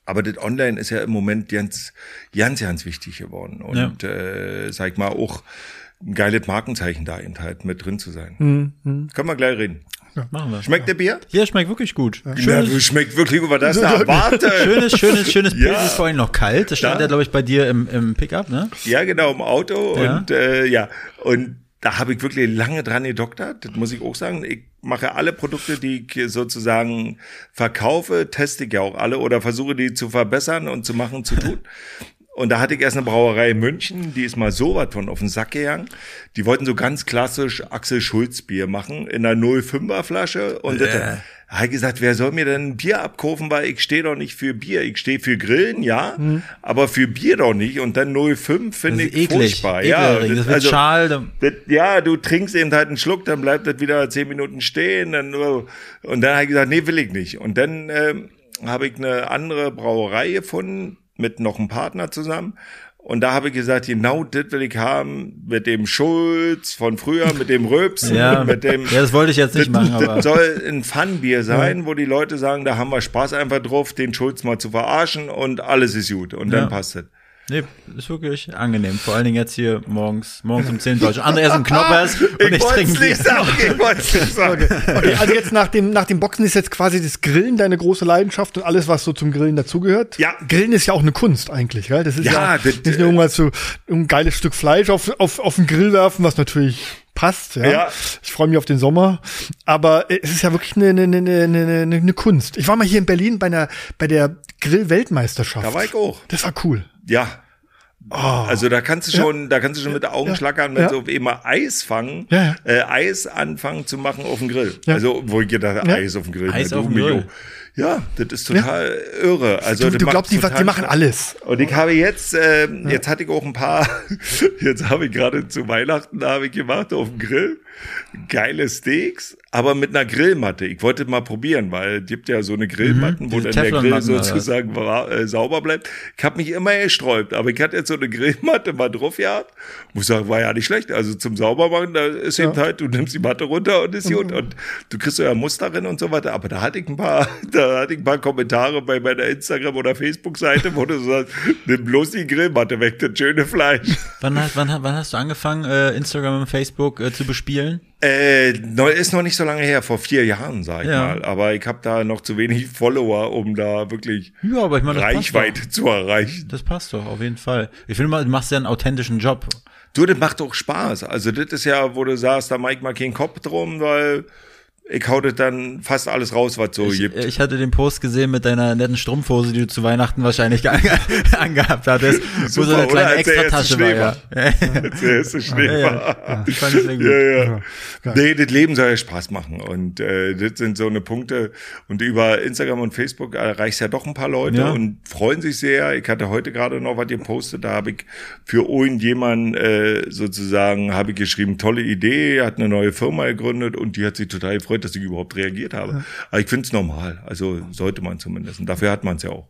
Speaker 3: Aber das Online ist ja im Moment ganz, ganz, ganz wichtig geworden. Und äh, sag ich mal, auch ein geiles Markenzeichen da eben halt mit drin zu sein.
Speaker 2: Mhm,
Speaker 3: Können wir gleich reden.
Speaker 1: Machen wir.
Speaker 3: Schmeckt der Bier?
Speaker 1: Ja, schmeckt wirklich gut.
Speaker 3: Ja,
Speaker 1: Schönes,
Speaker 3: schmeckt wirklich über das da. Warte!
Speaker 1: schönes, schönes, schönes
Speaker 3: Ja.
Speaker 1: ist vor allem noch kalt. Das stand
Speaker 3: Ja.
Speaker 1: ja, glaube ich, bei dir im, im Pickup, ne?
Speaker 3: Ja, genau, im Auto.
Speaker 1: Ja.
Speaker 3: Und äh, ja, und da habe ich wirklich lange dran gedoktert, das muss ich auch sagen. Ich mache alle Produkte, die ich sozusagen verkaufe, teste ich ja auch alle oder versuche die zu verbessern und zu machen, zu tun. Und da hatte ich erst eine Brauerei in München, die ist mal so was von auf den Sack gegangen. Die wollten so ganz klassisch Axel Schulz Bier machen in einer 05er Flasche. Und das, da habe ich gesagt, wer soll mir denn ein Bier abkaufen, weil ich stehe doch nicht für Bier. Ich stehe für Grillen, ja, aber für Bier doch nicht. Und dann 05 finde
Speaker 1: Das
Speaker 3: ich
Speaker 1: eklig.
Speaker 3: furchtbar. Ja,
Speaker 1: das wird
Speaker 3: also,
Speaker 1: schal. da-
Speaker 3: das, ja, du trinkst eben halt einen Schluck, dann bleibt das wieder zehn Minuten stehen. Dann, oh. und dann habe ich gesagt, nee, will ich nicht. Und dann ähm, habe ich eine andere Brauerei gefunden, mit noch einem Partner zusammen. Und da habe ich gesagt, genau das will ich haben, mit dem Schulz von früher, mit dem Röpsen,
Speaker 1: Ja,
Speaker 3: mit dem...
Speaker 1: ja, das wollte ich jetzt nicht
Speaker 3: das,
Speaker 1: machen, aber.
Speaker 3: das soll ein Funbier sein, wo die Leute sagen, da haben wir Spaß einfach drauf, den Schulz mal zu verarschen und alles ist gut. Und
Speaker 1: Ja.
Speaker 3: dann passt es.
Speaker 1: Nee, ist wirklich angenehm. Vor allen Dingen jetzt hier morgens, morgens um 10 Deutsch. Andere essen Knoppers und ich,
Speaker 3: wollt's
Speaker 1: trinke Bier.
Speaker 3: nicht sagen, ich wollt's nicht sagen.
Speaker 2: Okay, also jetzt nach dem, nach dem Boxen ist jetzt quasi das Grillen deine große Leidenschaft und alles, was so zum Grillen dazugehört.
Speaker 3: Ja.
Speaker 2: Grillen ist ja auch eine Kunst eigentlich, gell? Das ist ja,
Speaker 3: Ja, das-
Speaker 2: nicht nur irgendwas so ein geiles Stück Fleisch auf, auf, auf den Grill werfen, was natürlich passt, ja.
Speaker 3: Ja.
Speaker 2: Ich freue mich auf den Sommer. Aber äh, es ist ja wirklich eine, eine, eine, eine, eine, Kunst. Ich war mal hier in Berlin bei einer, bei der Grill-Weltmeisterschaft.
Speaker 3: Da war ich auch.
Speaker 2: Das war cool.
Speaker 3: Ja. Also da kannst du schon, da kannst du schon mit den Augen
Speaker 2: Ja.
Speaker 3: schlackern, wenn
Speaker 2: Ja.
Speaker 3: auf immer Eis fangen,
Speaker 2: Ja, ja.
Speaker 3: Äh, Eis anfangen zu machen auf dem Grill.
Speaker 2: Ja.
Speaker 3: Also wo ich gedacht,
Speaker 2: Ja.
Speaker 3: Eis auf dem Grill.
Speaker 1: Eis auf dem Grill.
Speaker 3: Ja, das ist total irre. Also
Speaker 2: Du, du glaubst, die, die machen alles.
Speaker 3: Und ich habe jetzt, ähm, jetzt hatte ich auch ein paar, jetzt habe ich gerade zu Weihnachten, da habe ich gemacht auf dem Grill, geile Steaks, aber mit einer Grillmatte. Ich wollte mal probieren, weil es gibt ja so eine Grillmatten,
Speaker 1: Mhm,
Speaker 3: wo dann der Grill sozusagen äh, sauber bleibt. Ich habe mich immer gesträubt, aber ich hatte jetzt so eine Grillmatte mal drauf gehabt. Muss sagen, war ja nicht schlecht. Also zum Saubermachen, da ist eben halt, du nimmst die Matte runter und ist gut. Und du kriegst so ja Muster drin und so weiter. Aber da hatte ich ein paar, da hatte ich ein paar Kommentare bei meiner Instagram- oder Facebook-Seite, wo du so sagst, nimm bloß die Grillmatte weg, das schöne Fleisch.
Speaker 1: Wann, hast- wann, wann hast du angefangen, äh, Instagram und Facebook äh, zu bespielen?
Speaker 3: Äh, ist noch nicht so lange her, vor vier Jahren, sag ich
Speaker 1: Ja.
Speaker 3: mal. Aber ich habe da noch zu wenig Follower, um da wirklich
Speaker 1: Ja, ich passt
Speaker 3: Reichweite zu erreichen.
Speaker 1: doch. Das passt doch, auf jeden Fall. Ich finde mal, du machst ja einen authentischen Job.
Speaker 3: Du, das macht auch Spaß. Also das ist ja, wo du sagst, da mach ich mal keinen Kopf drum, weil ich hau das dann fast alles raus, was so
Speaker 1: Ich,
Speaker 3: gibt.
Speaker 1: ich hatte den Post gesehen mit deiner netten Strumpfhose, die du zu Weihnachten wahrscheinlich ange angehabt hattest, wo so
Speaker 3: Super,
Speaker 1: eine kleine Extratasche war. Ja.
Speaker 3: Der erste Schnee
Speaker 1: Ja, ja. Die fand ich sehr gut.
Speaker 3: Ja, ja.
Speaker 2: Geil.
Speaker 3: Nee, das Leben soll ja Spaß machen. Und äh, das sind so eine Punkte. Und über Instagram und Facebook erreichst ja doch ein paar Leute
Speaker 1: Ja.
Speaker 3: und freuen sich sehr. Ich hatte heute gerade noch was gepostet, da habe ich für irgendjemanden äh, sozusagen, habe ich geschrieben, tolle Idee, hat eine neue Firma gegründet und die hat sich total gefreut, dass ich überhaupt reagiert habe. Aber ich finde es normal. Also sollte man zumindest. Und dafür hat man es ja auch.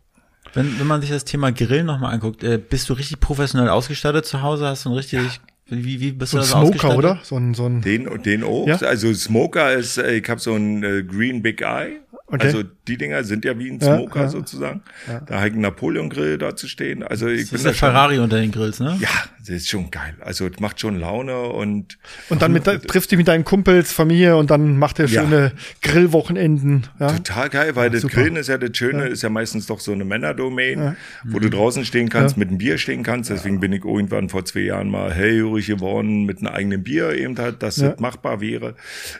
Speaker 1: Wenn, wenn man sich das Thema Grill nochmal anguckt, äh, bist du richtig professionell ausgestattet zu Hause? Hast du ein richtig, wie, wie bist
Speaker 2: So
Speaker 1: du
Speaker 2: ein
Speaker 1: da
Speaker 2: Smoker,
Speaker 1: ausgestattet?
Speaker 2: oder? So ein, so ein
Speaker 3: Den den auch.
Speaker 2: Ja?
Speaker 3: Also Smoker ist, äh, ich habe so ein äh, Green Big Eye.
Speaker 2: Okay.
Speaker 3: Also die Dinger sind ja wie ein
Speaker 2: Ja,
Speaker 3: Smoker
Speaker 2: ja.
Speaker 3: sozusagen. Da habe ich einen Napoleon Grill da zu stehen. Also ich
Speaker 1: Das
Speaker 3: bin
Speaker 1: ist
Speaker 3: da
Speaker 1: der Ferrari unter den Grills, ne?
Speaker 3: Ja, das ist schon geil. Also es macht schon Laune und
Speaker 2: Und dann mit, triffst dich mit deinen Kumpels, Familie und dann macht ihr
Speaker 3: Ja.
Speaker 2: schöne Grillwochenenden. Ja?
Speaker 3: total geil, weil das
Speaker 2: super.
Speaker 3: Grillen ist ja das Schöne, ist ja meistens doch so eine Männerdomain, wo du draußen stehen kannst, mit einem Bier stehen kannst. Deswegen bin ich irgendwann vor zwei Jahren mal hellhörig geworden mit einem eigenen Bier eben halt, dass
Speaker 2: Ja.
Speaker 3: das machbar wäre.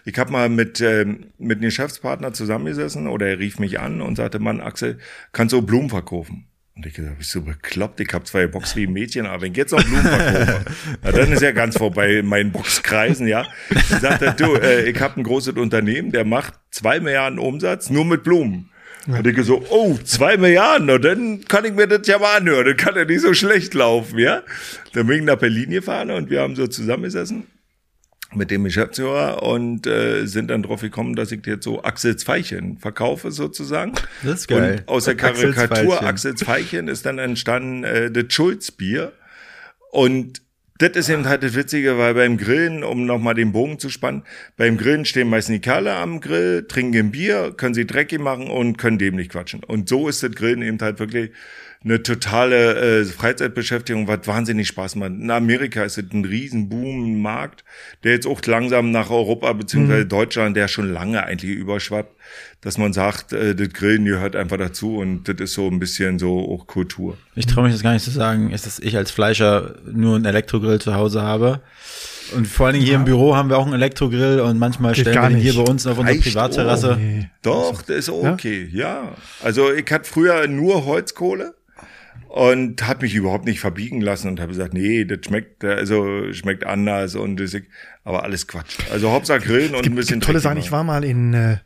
Speaker 3: Ich habe mal mit, ähm, mit einem Geschäftspartner zusammengesessen oder er rief mich an und sagte, Mann, Axel, kannst du Blumen verkaufen? Und ich gesagt, bist du bekloppt? Ich habe zwei Box wie ein Mädchen, aber wenn ich jetzt noch Blumen verkaufe, na, dann ist ja ganz vorbei in meinen Boxkreisen, ja. Dann sagt er, du, äh, ich habe ein großes Unternehmen, der macht zwei Milliarden Umsatz nur mit Blumen. Und ich so, oh, zwei Milliarden, na, dann kann ich mir das ja mal anhören, dann kann ja nicht so schlecht laufen, ja. Dann bin ich nach Berlin gefahren und wir haben so zusammengesessen mit dem Geschäftsführer und äh, sind dann drauf gekommen, dass ich jetzt so Axel Zweilchen verkaufe sozusagen.
Speaker 1: Das ist geil.
Speaker 3: Und aus der Karikatur
Speaker 1: Zweilchen.
Speaker 3: Axel Zweilchen ist dann entstanden äh, das Schulz-Bier. Und das ist eben halt das Witzige, weil beim Grillen, um nochmal den Bogen zu spannen, beim Grillen stehen meistens die Kerle am Grill, trinken ein Bier, können sie dreckig machen und können dämlich quatschen. Und so ist das Grillen eben halt wirklich eine totale äh, Freizeitbeschäftigung, was wahnsinnig Spaß macht. In Amerika ist es ein riesen Boom, ein Markt, der jetzt auch langsam nach Europa beziehungsweise Deutschland, der schon lange eigentlich überschwappt, dass man sagt, äh, das Grillen gehört einfach dazu und das ist so ein bisschen so auch Kultur.
Speaker 1: Ich traue mich das gar nicht zu sagen, ist, dass ich als Fleischer nur einen Elektrogrill zu Hause habe. Und vor allen Dingen hier im Büro haben wir auch einen Elektrogrill und manchmal
Speaker 2: Geht
Speaker 1: stellen wir den hier bei uns auf unserer Privatterrasse.
Speaker 2: Nee.
Speaker 3: Doch, das ist okay, ja. Also ich hatte früher nur Holzkohle und hat mich überhaupt nicht verbiegen lassen und habe gesagt, nee, das schmeckt also schmeckt anders und das ist, aber alles Quatsch. Also Hauptsache grillen und ein
Speaker 2: gibt,
Speaker 3: bisschen
Speaker 2: gibt tolle Sachen. Ich war mal in äh,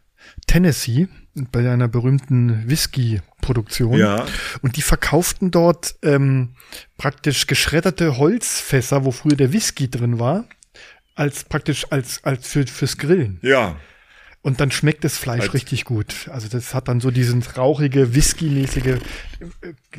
Speaker 2: Tennessee bei einer berühmten Whisky-Produktion.
Speaker 3: Ja.
Speaker 2: Und die verkauften dort ähm, praktisch geschredderte Holzfässer, wo früher der Whisky drin war, als praktisch als, als für, fürs Grillen.
Speaker 3: Ja,
Speaker 2: Und dann schmeckt das Fleisch
Speaker 3: Als-
Speaker 2: richtig gut. Also das hat dann so diesen rauchige, Whisky-mäßige.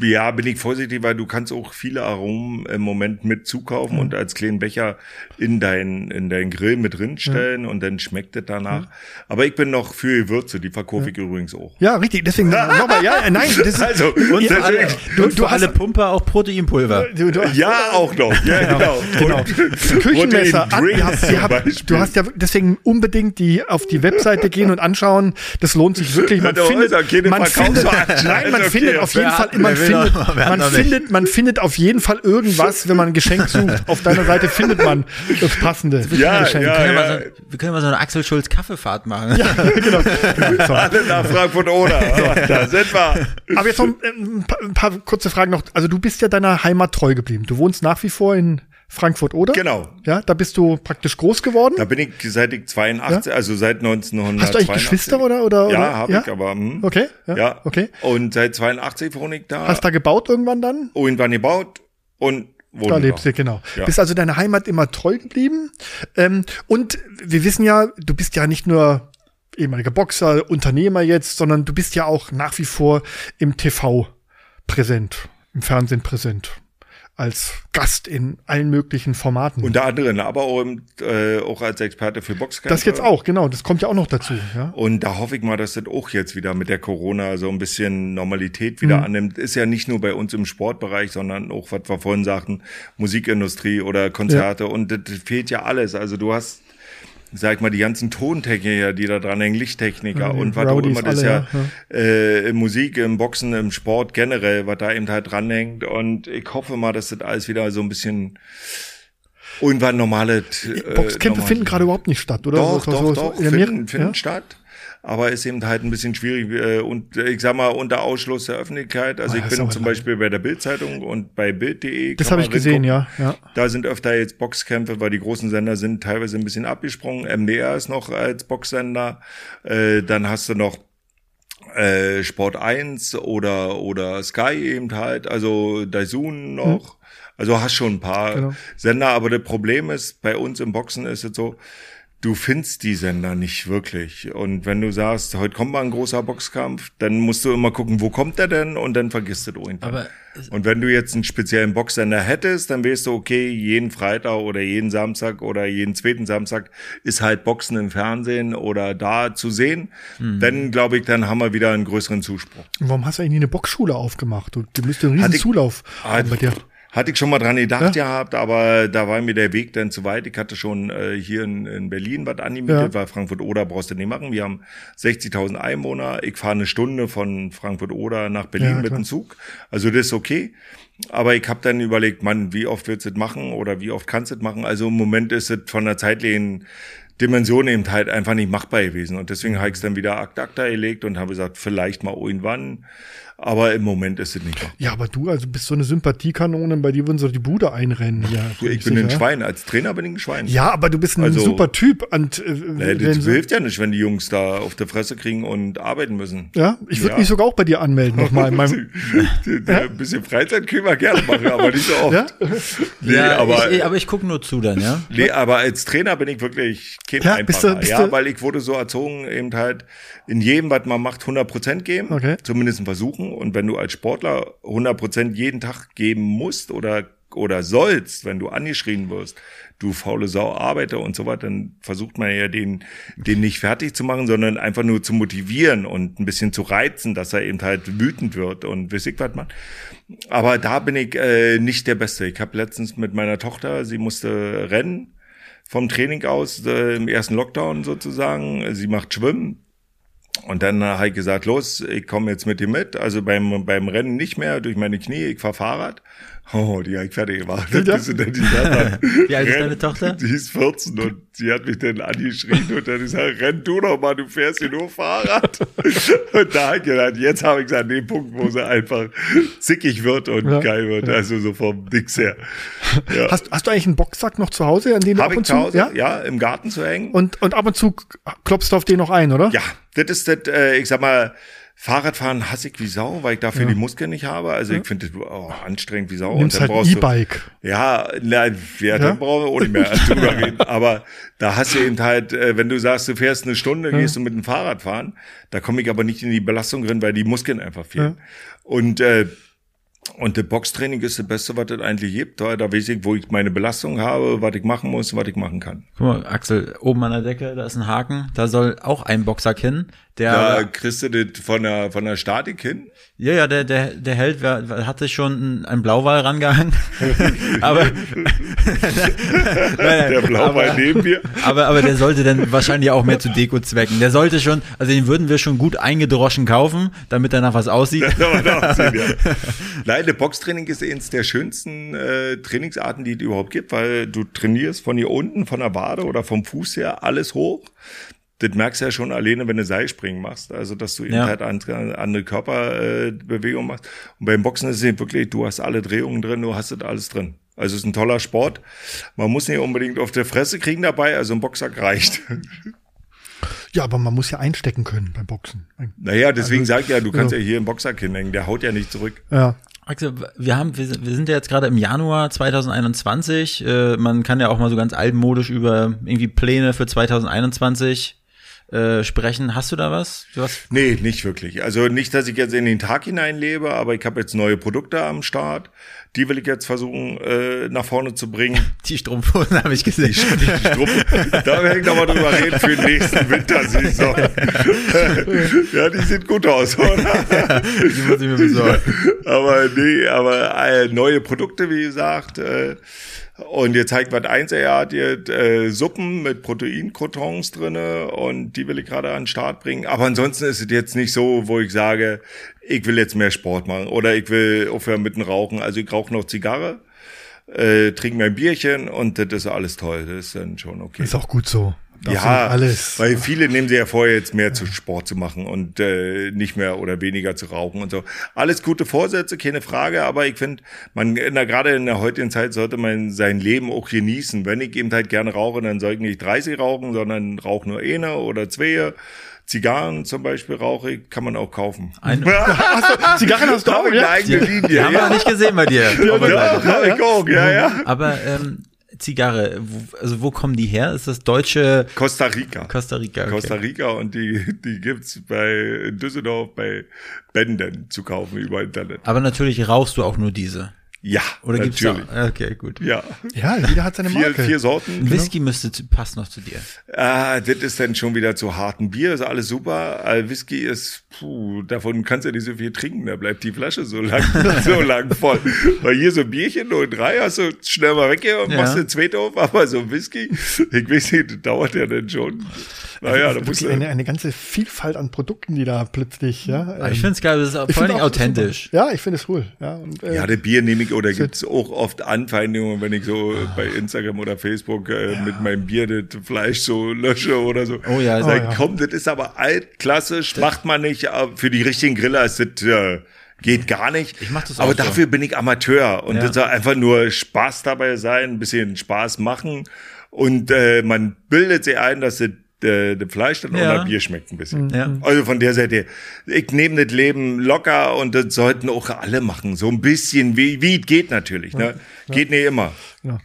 Speaker 3: ja, bin ich vorsichtig, weil du kannst auch viele Aromen im Moment mit zukaufen
Speaker 2: Mhm.
Speaker 3: und als kleinen Becher in dein in dein Grill mit drin stellen und dann schmeckt es danach.
Speaker 2: Mhm.
Speaker 3: Aber ich bin noch für Gewürze, die verkaufe ich übrigens auch.
Speaker 2: Ja, richtig. Deswegen nochmal, ja, äh, nein, das ist,
Speaker 3: Also, und
Speaker 2: Ja,
Speaker 3: deswegen,
Speaker 2: du,
Speaker 1: Und
Speaker 2: du
Speaker 1: für alle
Speaker 2: hast
Speaker 1: Pumper auch Proteinpulver.
Speaker 2: du, du,
Speaker 3: ja, auch noch. Ja, genau.
Speaker 2: Genau.
Speaker 3: Und
Speaker 2: Küchenmesser. An- habt,
Speaker 3: zum
Speaker 2: ihr habt, du hast ja deswegen unbedingt die auf die Webseite gehen und anschauen. Das lohnt sich wirklich. Man findet,
Speaker 3: ja
Speaker 2: man findet, nein, man
Speaker 3: Okay,
Speaker 2: findet auf jeden Fall, man findet, man findet, man findet auf jeden Fall irgendwas, wenn man ein Geschenk sucht. Auf deiner Seite findet man das passende
Speaker 3: Ja,
Speaker 2: Geschenk.
Speaker 3: ja,
Speaker 1: Wir können,
Speaker 3: ja.
Speaker 1: mal so, wir können mal so eine Axel Schulz Kaffeefahrt machen.
Speaker 2: genau. So.
Speaker 3: Alle nach Frankfurt oder. Da sind wir.
Speaker 2: Aber jetzt noch ein paar, ein paar kurze Fragen noch. Also du bist ja deiner Heimat treu geblieben. Du wohnst nach wie vor in Frankfurt, oder?
Speaker 3: Genau.
Speaker 2: Ja, da bist du praktisch groß geworden.
Speaker 3: Da bin ich seit ich 82, also seit 1982.
Speaker 2: Hast du eigentlich Geschwister oder oder?
Speaker 3: Ja, habe ich, aber hm.
Speaker 2: Okay. Ja.
Speaker 3: Ja.
Speaker 2: Okay.
Speaker 3: Und seit 82 wohne ich da.
Speaker 2: Hast da gebaut irgendwann dann?
Speaker 3: irgendwann gebaut und
Speaker 2: da lebst du, genau. Ja. Bist also deiner Heimat immer treu geblieben. Ähm, und wir wissen ja, du bist ja nicht nur ehemaliger Boxer, Unternehmer jetzt, sondern du bist ja auch nach wie vor im TV präsent, im Fernsehen präsent als Gast in allen möglichen Formaten.
Speaker 3: Unter anderem, aber auch, äh, auch als Experte für Boxkämpfe.
Speaker 2: Das jetzt auch, genau. Das kommt ja auch noch dazu. Ja?
Speaker 3: Und da hoffe ich mal, dass das auch jetzt wieder mit der Corona so ein bisschen Normalität wieder mhm. annimmt. Ist ja nicht nur bei uns im Sportbereich, sondern auch, was wir vorhin sagten, Musikindustrie oder Konzerte. Ja. Und das fehlt ja alles. Also du hast sag mal, die ganzen Tontechniker, die da dran hängen, Lichttechniker ja, und was auch immer, das alle, ja, ja. Äh, Musik, im Boxen, im Sport generell, was da eben halt dranhängt. Und ich hoffe mal, dass das alles wieder so ein bisschen irgendwann normale
Speaker 2: äh, Boxkämpfe finden gerade überhaupt nicht statt, oder?
Speaker 3: Doch, so, doch, so, doch, finden, finden statt aber ist eben halt ein bisschen schwierig äh, und äh, ich sag mal unter Ausschluss der Öffentlichkeit. Also oh, ich bin zum. Beispiel bei der Bildzeitung und bei Bild.de.
Speaker 2: Das habe ich gesehen, ja, ja.
Speaker 3: Da sind öfter jetzt Boxkämpfe, weil die großen Sender sind teilweise ein bisschen abgesprungen. MDR ist noch als Boxsender. Äh, dann hast du noch äh, Sport 1 oder oder Sky eben halt, also Daisun noch. Hm. Also hast schon ein paar genau. Sender, aber das Problem ist, bei uns im Boxen ist es so, du findest die Sender nicht wirklich. Und wenn du sagst, heute kommt mal ein großer Boxkampf, dann musst du immer gucken, wo kommt der denn? Und dann vergisst du ihn. Aber und wenn du jetzt einen speziellen Boxsender hättest, dann weißt du, okay, jeden Freitag oder jeden Samstag oder jeden zweiten Samstag ist halt Boxen im Fernsehen oder da zu sehen. Mhm. Dann glaube ich, dann haben wir wieder einen größeren Zuspruch.
Speaker 2: Warum hast du eigentlich eine Boxschule aufgemacht? Du, du müsstest einen riesen ich, Zulauf haben bei dir.
Speaker 3: Hatte ich schon mal dran gedacht ja. gehabt, aber da war mir der Weg dann zu weit. Ich hatte schon äh, hier in, in Berlin was angemietet, ja. weil Frankfurt-Oder brauchst du nicht machen. Wir haben 60.000 Einwohner. Ich fahre eine Stunde von Frankfurt-Oder nach Berlin ja, mit dem Zug. Also das ist okay. Aber ich habe dann überlegt, Mann, wie oft willst du das machen oder wie oft kannst du das machen? Also im Moment ist es von der zeitlichen Dimension eben halt einfach nicht machbar gewesen. Und deswegen habe ich es dann wieder Akt Akta gelegt und habe gesagt, vielleicht mal irgendwann. Aber im Moment ist es nicht
Speaker 2: machbar. Ja, aber du also bist so eine Sympathiekanone, bei dir würden so die Bude einrennen. Ja,
Speaker 3: ich bin sicher. ein Schwein, als Trainer bin ich ein Schwein.
Speaker 2: Ja, aber du bist ein also, super Typ. Und,
Speaker 3: äh, nee, das so hilft ja nicht, wenn die Jungs da auf der Fresse kriegen und arbeiten müssen.
Speaker 2: Ja, ich würde ja. mich sogar auch bei dir anmelden nochmal. ja?
Speaker 3: Ein bisschen Freizeit können wir gerne machen, aber nicht so oft. Ja,
Speaker 1: nee, ja aber, ich, aber ich gucke nur zu dann, ja?
Speaker 3: Nee, aber als Trainer bin ich wirklich kein ja, einfacher. Bist du, bist ja, weil ich wurde so erzogen, eben halt in jedem, was man macht, 100 Prozent geben. Okay. Zumindest versuchen. Und wenn du als Sportler 100 Prozent jeden Tag geben musst oder, oder sollst, wenn du angeschrien wirst, du faule Sau, arbeite und so weiter, dann versucht man ja den, den nicht fertig zu machen, sondern einfach nur zu motivieren und ein bisschen zu reizen, dass er eben halt wütend wird und weiß ich was man. Aber da bin ich äh, nicht der Beste. Ich habe letztens mit meiner Tochter, sie musste rennen vom Training aus, äh, im ersten Lockdown sozusagen. Sie macht Schwimmen und dann habe ich gesagt, los, ich komme jetzt mit dir mit. Also beim, beim Rennen nicht mehr durch meine Knie, ich fahr Fahrrad. Oh, die habe ich fertig gemacht. Ja. Die
Speaker 1: Wie alt ist deine Tochter?
Speaker 3: Die ist 14 und sie hat mich dann angeschrien und dann gesagt, renn du doch mal, du fährst hier nur Fahrrad. und da habe ich gedacht, jetzt habe ich gesagt, den Punkt, wo sie einfach zickig wird und ja. geil wird. Also so vom Dix her.
Speaker 2: Ja. Hast, hast du eigentlich einen Boxsack noch zu Hause, an den
Speaker 3: du ab und zu, Hause, ja? ja, im Garten zu hängen.
Speaker 2: Und, und ab und zu klopfst du auf den noch ein, oder?
Speaker 3: Ja, das ist das, äh, ich sag mal, Fahrradfahren hasse ich wie Sau, weil ich dafür ja. die Muskeln nicht habe. Also ja. ich finde das oh, anstrengend wie Sau.
Speaker 2: Nimmst und dann halt E-Bike.
Speaker 3: Ja, na, ja, dann brauchen wir auch nicht mehr drüber reden. Aber da hast du eben halt, äh, wenn du sagst, du fährst eine Stunde, gehst du mit dem Fahrrad fahren, da komme ich aber nicht in die Belastung drin, weil die Muskeln einfach fehlen. Und äh, und das Boxtraining ist das Beste, was es eigentlich gibt. Da, da weiß ich, wo ich meine Belastung habe, was ich machen muss, was ich machen kann.
Speaker 1: Guck mal, Axel, oben an der Decke, da ist ein Haken, da soll auch ein Boxsack hin. Der,
Speaker 3: da kriegst du das von der, von der Statik hin?
Speaker 1: Ja, ja, der, der, der Held wer, hat sich schon ein Blauwal rangehangen. aber
Speaker 3: der Blauwal neben mir.
Speaker 1: Aber, aber der sollte dann wahrscheinlich auch mehr zu Deko-Zwecken. Der sollte schon, also den würden wir schon gut eingedroschen kaufen, damit er nach was aussieht. aussehen,
Speaker 3: ja. Nein, der Boxtraining ist eines der schönsten äh, Trainingsarten, die es überhaupt gibt, weil du trainierst von hier unten, von der Wade oder vom Fuß her alles hoch das merkst du ja schon alleine, wenn du Seilspringen machst. Also, dass du eben ja. halt andere, andere Körperbewegung äh, machst. Und beim Boxen ist es eben wirklich, du hast alle Drehungen drin, du hast das alles drin. Also, es ist ein toller Sport. Man muss nicht unbedingt auf der Fresse kriegen dabei, also ein Boxsack reicht.
Speaker 2: Ja, aber man muss ja einstecken können beim Boxen.
Speaker 3: Naja, deswegen also, sag ich ja, du kannst ja, ja hier im Boxsack hinhängen, der haut ja nicht zurück.
Speaker 2: Ja.
Speaker 1: Axel, wir haben, wir, wir sind ja jetzt gerade im Januar 2021. Äh, man kann ja auch mal so ganz altmodisch über irgendwie Pläne für 2021 äh, sprechen. Hast du da was? Du hast
Speaker 3: Nee, nicht wirklich. Also nicht, dass ich jetzt in den Tag hineinlebe, aber ich habe jetzt neue Produkte am Start. Die will ich jetzt versuchen, äh, nach vorne zu bringen.
Speaker 1: die Strumpfhosen habe ich gesehen.
Speaker 3: Strumpf. da werden wir noch mal drüber reden für den nächsten Wintersaison. ja, die sieht gut aus, oder?
Speaker 1: die muss ich mir besorgen.
Speaker 3: aber nee, aber äh, neue Produkte, wie gesagt. Äh, und ihr zeigt was eins, er hat jetzt äh, Suppen mit Proteinkrotons drinne und die will ich gerade an den Start bringen. Aber ansonsten ist es jetzt nicht so, wo ich sage, ich will jetzt mehr Sport machen oder ich will aufhören mit dem Rauchen. Also ich rauche noch Zigarre, äh, trinke mein Bierchen und das ist alles toll. Das ist dann schon okay.
Speaker 2: Ist auch gut so. Darfst
Speaker 3: ja,
Speaker 2: alles.
Speaker 3: weil viele nehmen sich ja vor, jetzt mehr zu Sport zu machen und äh, nicht mehr oder weniger zu rauchen und so. Alles gute Vorsätze, keine Frage, aber ich finde, man in der, gerade in der heutigen Zeit sollte man sein Leben auch genießen. Wenn ich eben halt gerne rauche, dann soll ich nicht 30 rauchen, sondern rauche nur eine oder zwei. Zigarren zum Beispiel rauche ich, kann man auch kaufen.
Speaker 1: Eine-
Speaker 2: Hast du, Zigarren hast du auch, ja?
Speaker 3: eine eigene Linie.
Speaker 1: Die haben wir noch nicht gesehen bei dir.
Speaker 3: Ja, auch, ja, ja.
Speaker 1: Aber ähm, Zigarre, wo, also wo kommen die her? Ist das deutsche
Speaker 3: Costa Rica.
Speaker 1: Costa Rica? Okay.
Speaker 3: Costa Rica und die, die gibt's bei Düsseldorf bei Bänden zu kaufen über Internet.
Speaker 1: Aber natürlich rauchst du auch nur diese.
Speaker 3: Ja,
Speaker 1: Oder gibt's
Speaker 3: natürlich.
Speaker 1: auch? Okay, gut.
Speaker 3: Ja,
Speaker 2: Ja, jeder hat seine
Speaker 3: vier,
Speaker 2: Marke.
Speaker 3: vier Sorten.
Speaker 1: Ein Whisky müsste zu, passt noch zu dir.
Speaker 3: Ah, das ist dann schon wieder zu hart. Ein Bier ist alles super. Whisky ist, puh, davon kannst du nicht so viel trinken. Da bleibt die Flasche so lang, so lang voll. Weil hier so ein Bierchen, nur drei, hast du schnell mal weg und
Speaker 1: Ja.
Speaker 3: machst den zweiten auf. Aber so ein Whisky, ich weiß nicht, das dauert ja dann schon. Naja, da musst
Speaker 2: Wirklich
Speaker 3: du,
Speaker 2: eine, eine ganze Vielfalt an Produkten, die da plötzlich, ja.
Speaker 1: Aber ich
Speaker 2: ähm,
Speaker 1: finde es geil, das ist vor
Speaker 2: ist
Speaker 1: authentisch.
Speaker 2: Ja, ich finde es cool. Ja, und, äh,
Speaker 3: ja, das Bier nehme ich, oder gibt's auch oft Anfeindungen, wenn ich so bei Instagram oder Facebook äh, mit meinem Bier das Fleisch so lösche oder so.
Speaker 1: Oh ja,
Speaker 3: Sag,
Speaker 2: Oh ja.
Speaker 3: komm, das ist aber altklassisch, macht man nicht. Für die richtigen Griller ist das, äh, geht gar nicht.
Speaker 1: Ich mach das
Speaker 3: aber
Speaker 1: auch so.
Speaker 3: dafür bin ich Amateur und
Speaker 1: Ja.
Speaker 3: das soll einfach nur Spaß dabei sein, ein bisschen Spaß machen und äh, man bildet sich ein, dass das äh, das Fleisch dann
Speaker 1: Ja.
Speaker 3: oder Bier schmeckt ein bisschen.
Speaker 1: Ja.
Speaker 3: Also von der Seite, ich nehme das Leben locker und das sollten auch alle machen. So ein bisschen, wie, wie geht natürlich. Ne? Geht nicht immer.
Speaker 2: Ja.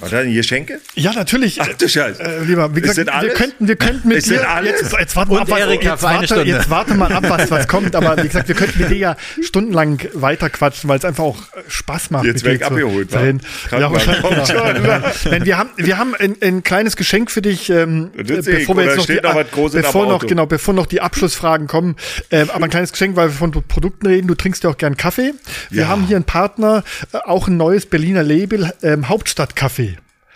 Speaker 3: War da ein Geschenke?
Speaker 2: Ja, natürlich.
Speaker 3: Ach du Scheiße.
Speaker 2: Äh, lieber, wie gesagt,
Speaker 3: das
Speaker 2: wir
Speaker 3: alles?
Speaker 2: könnten, wir könnten mit
Speaker 3: Ist das
Speaker 2: dir jetzt, jetzt warte mal
Speaker 1: Und
Speaker 2: ab, was,
Speaker 1: Erika
Speaker 2: jetzt, warte, jetzt warte mal ab, was, was kommt. Aber wie gesagt, wir könnten mit dir ja stundenlang weiterquatschen, weil es einfach auch äh, Spaß macht.
Speaker 3: Jetzt
Speaker 2: mit
Speaker 3: werd
Speaker 2: dir
Speaker 3: ich abgeholt. Krank
Speaker 2: Ja.
Speaker 3: Kommt
Speaker 2: Genau.
Speaker 3: schon.
Speaker 2: Denn wir haben, wir haben ein, ein kleines Geschenk für dich, ähm,
Speaker 3: Das
Speaker 2: äh,
Speaker 3: ich.
Speaker 2: bevor wir jetzt noch
Speaker 3: steht
Speaker 2: die,
Speaker 3: noch was Großes
Speaker 2: bevor noch, genau, bevor noch die Abschlussfragen kommen. Ähm, aber ein kleines Geschenk, weil wir von Produkten reden. Du trinkst ja auch gern Kaffee. Wir
Speaker 3: Ja.
Speaker 2: haben hier einen Partner, äh, auch ein neues Berliner Label, ähm, Hauptstadtkaffee.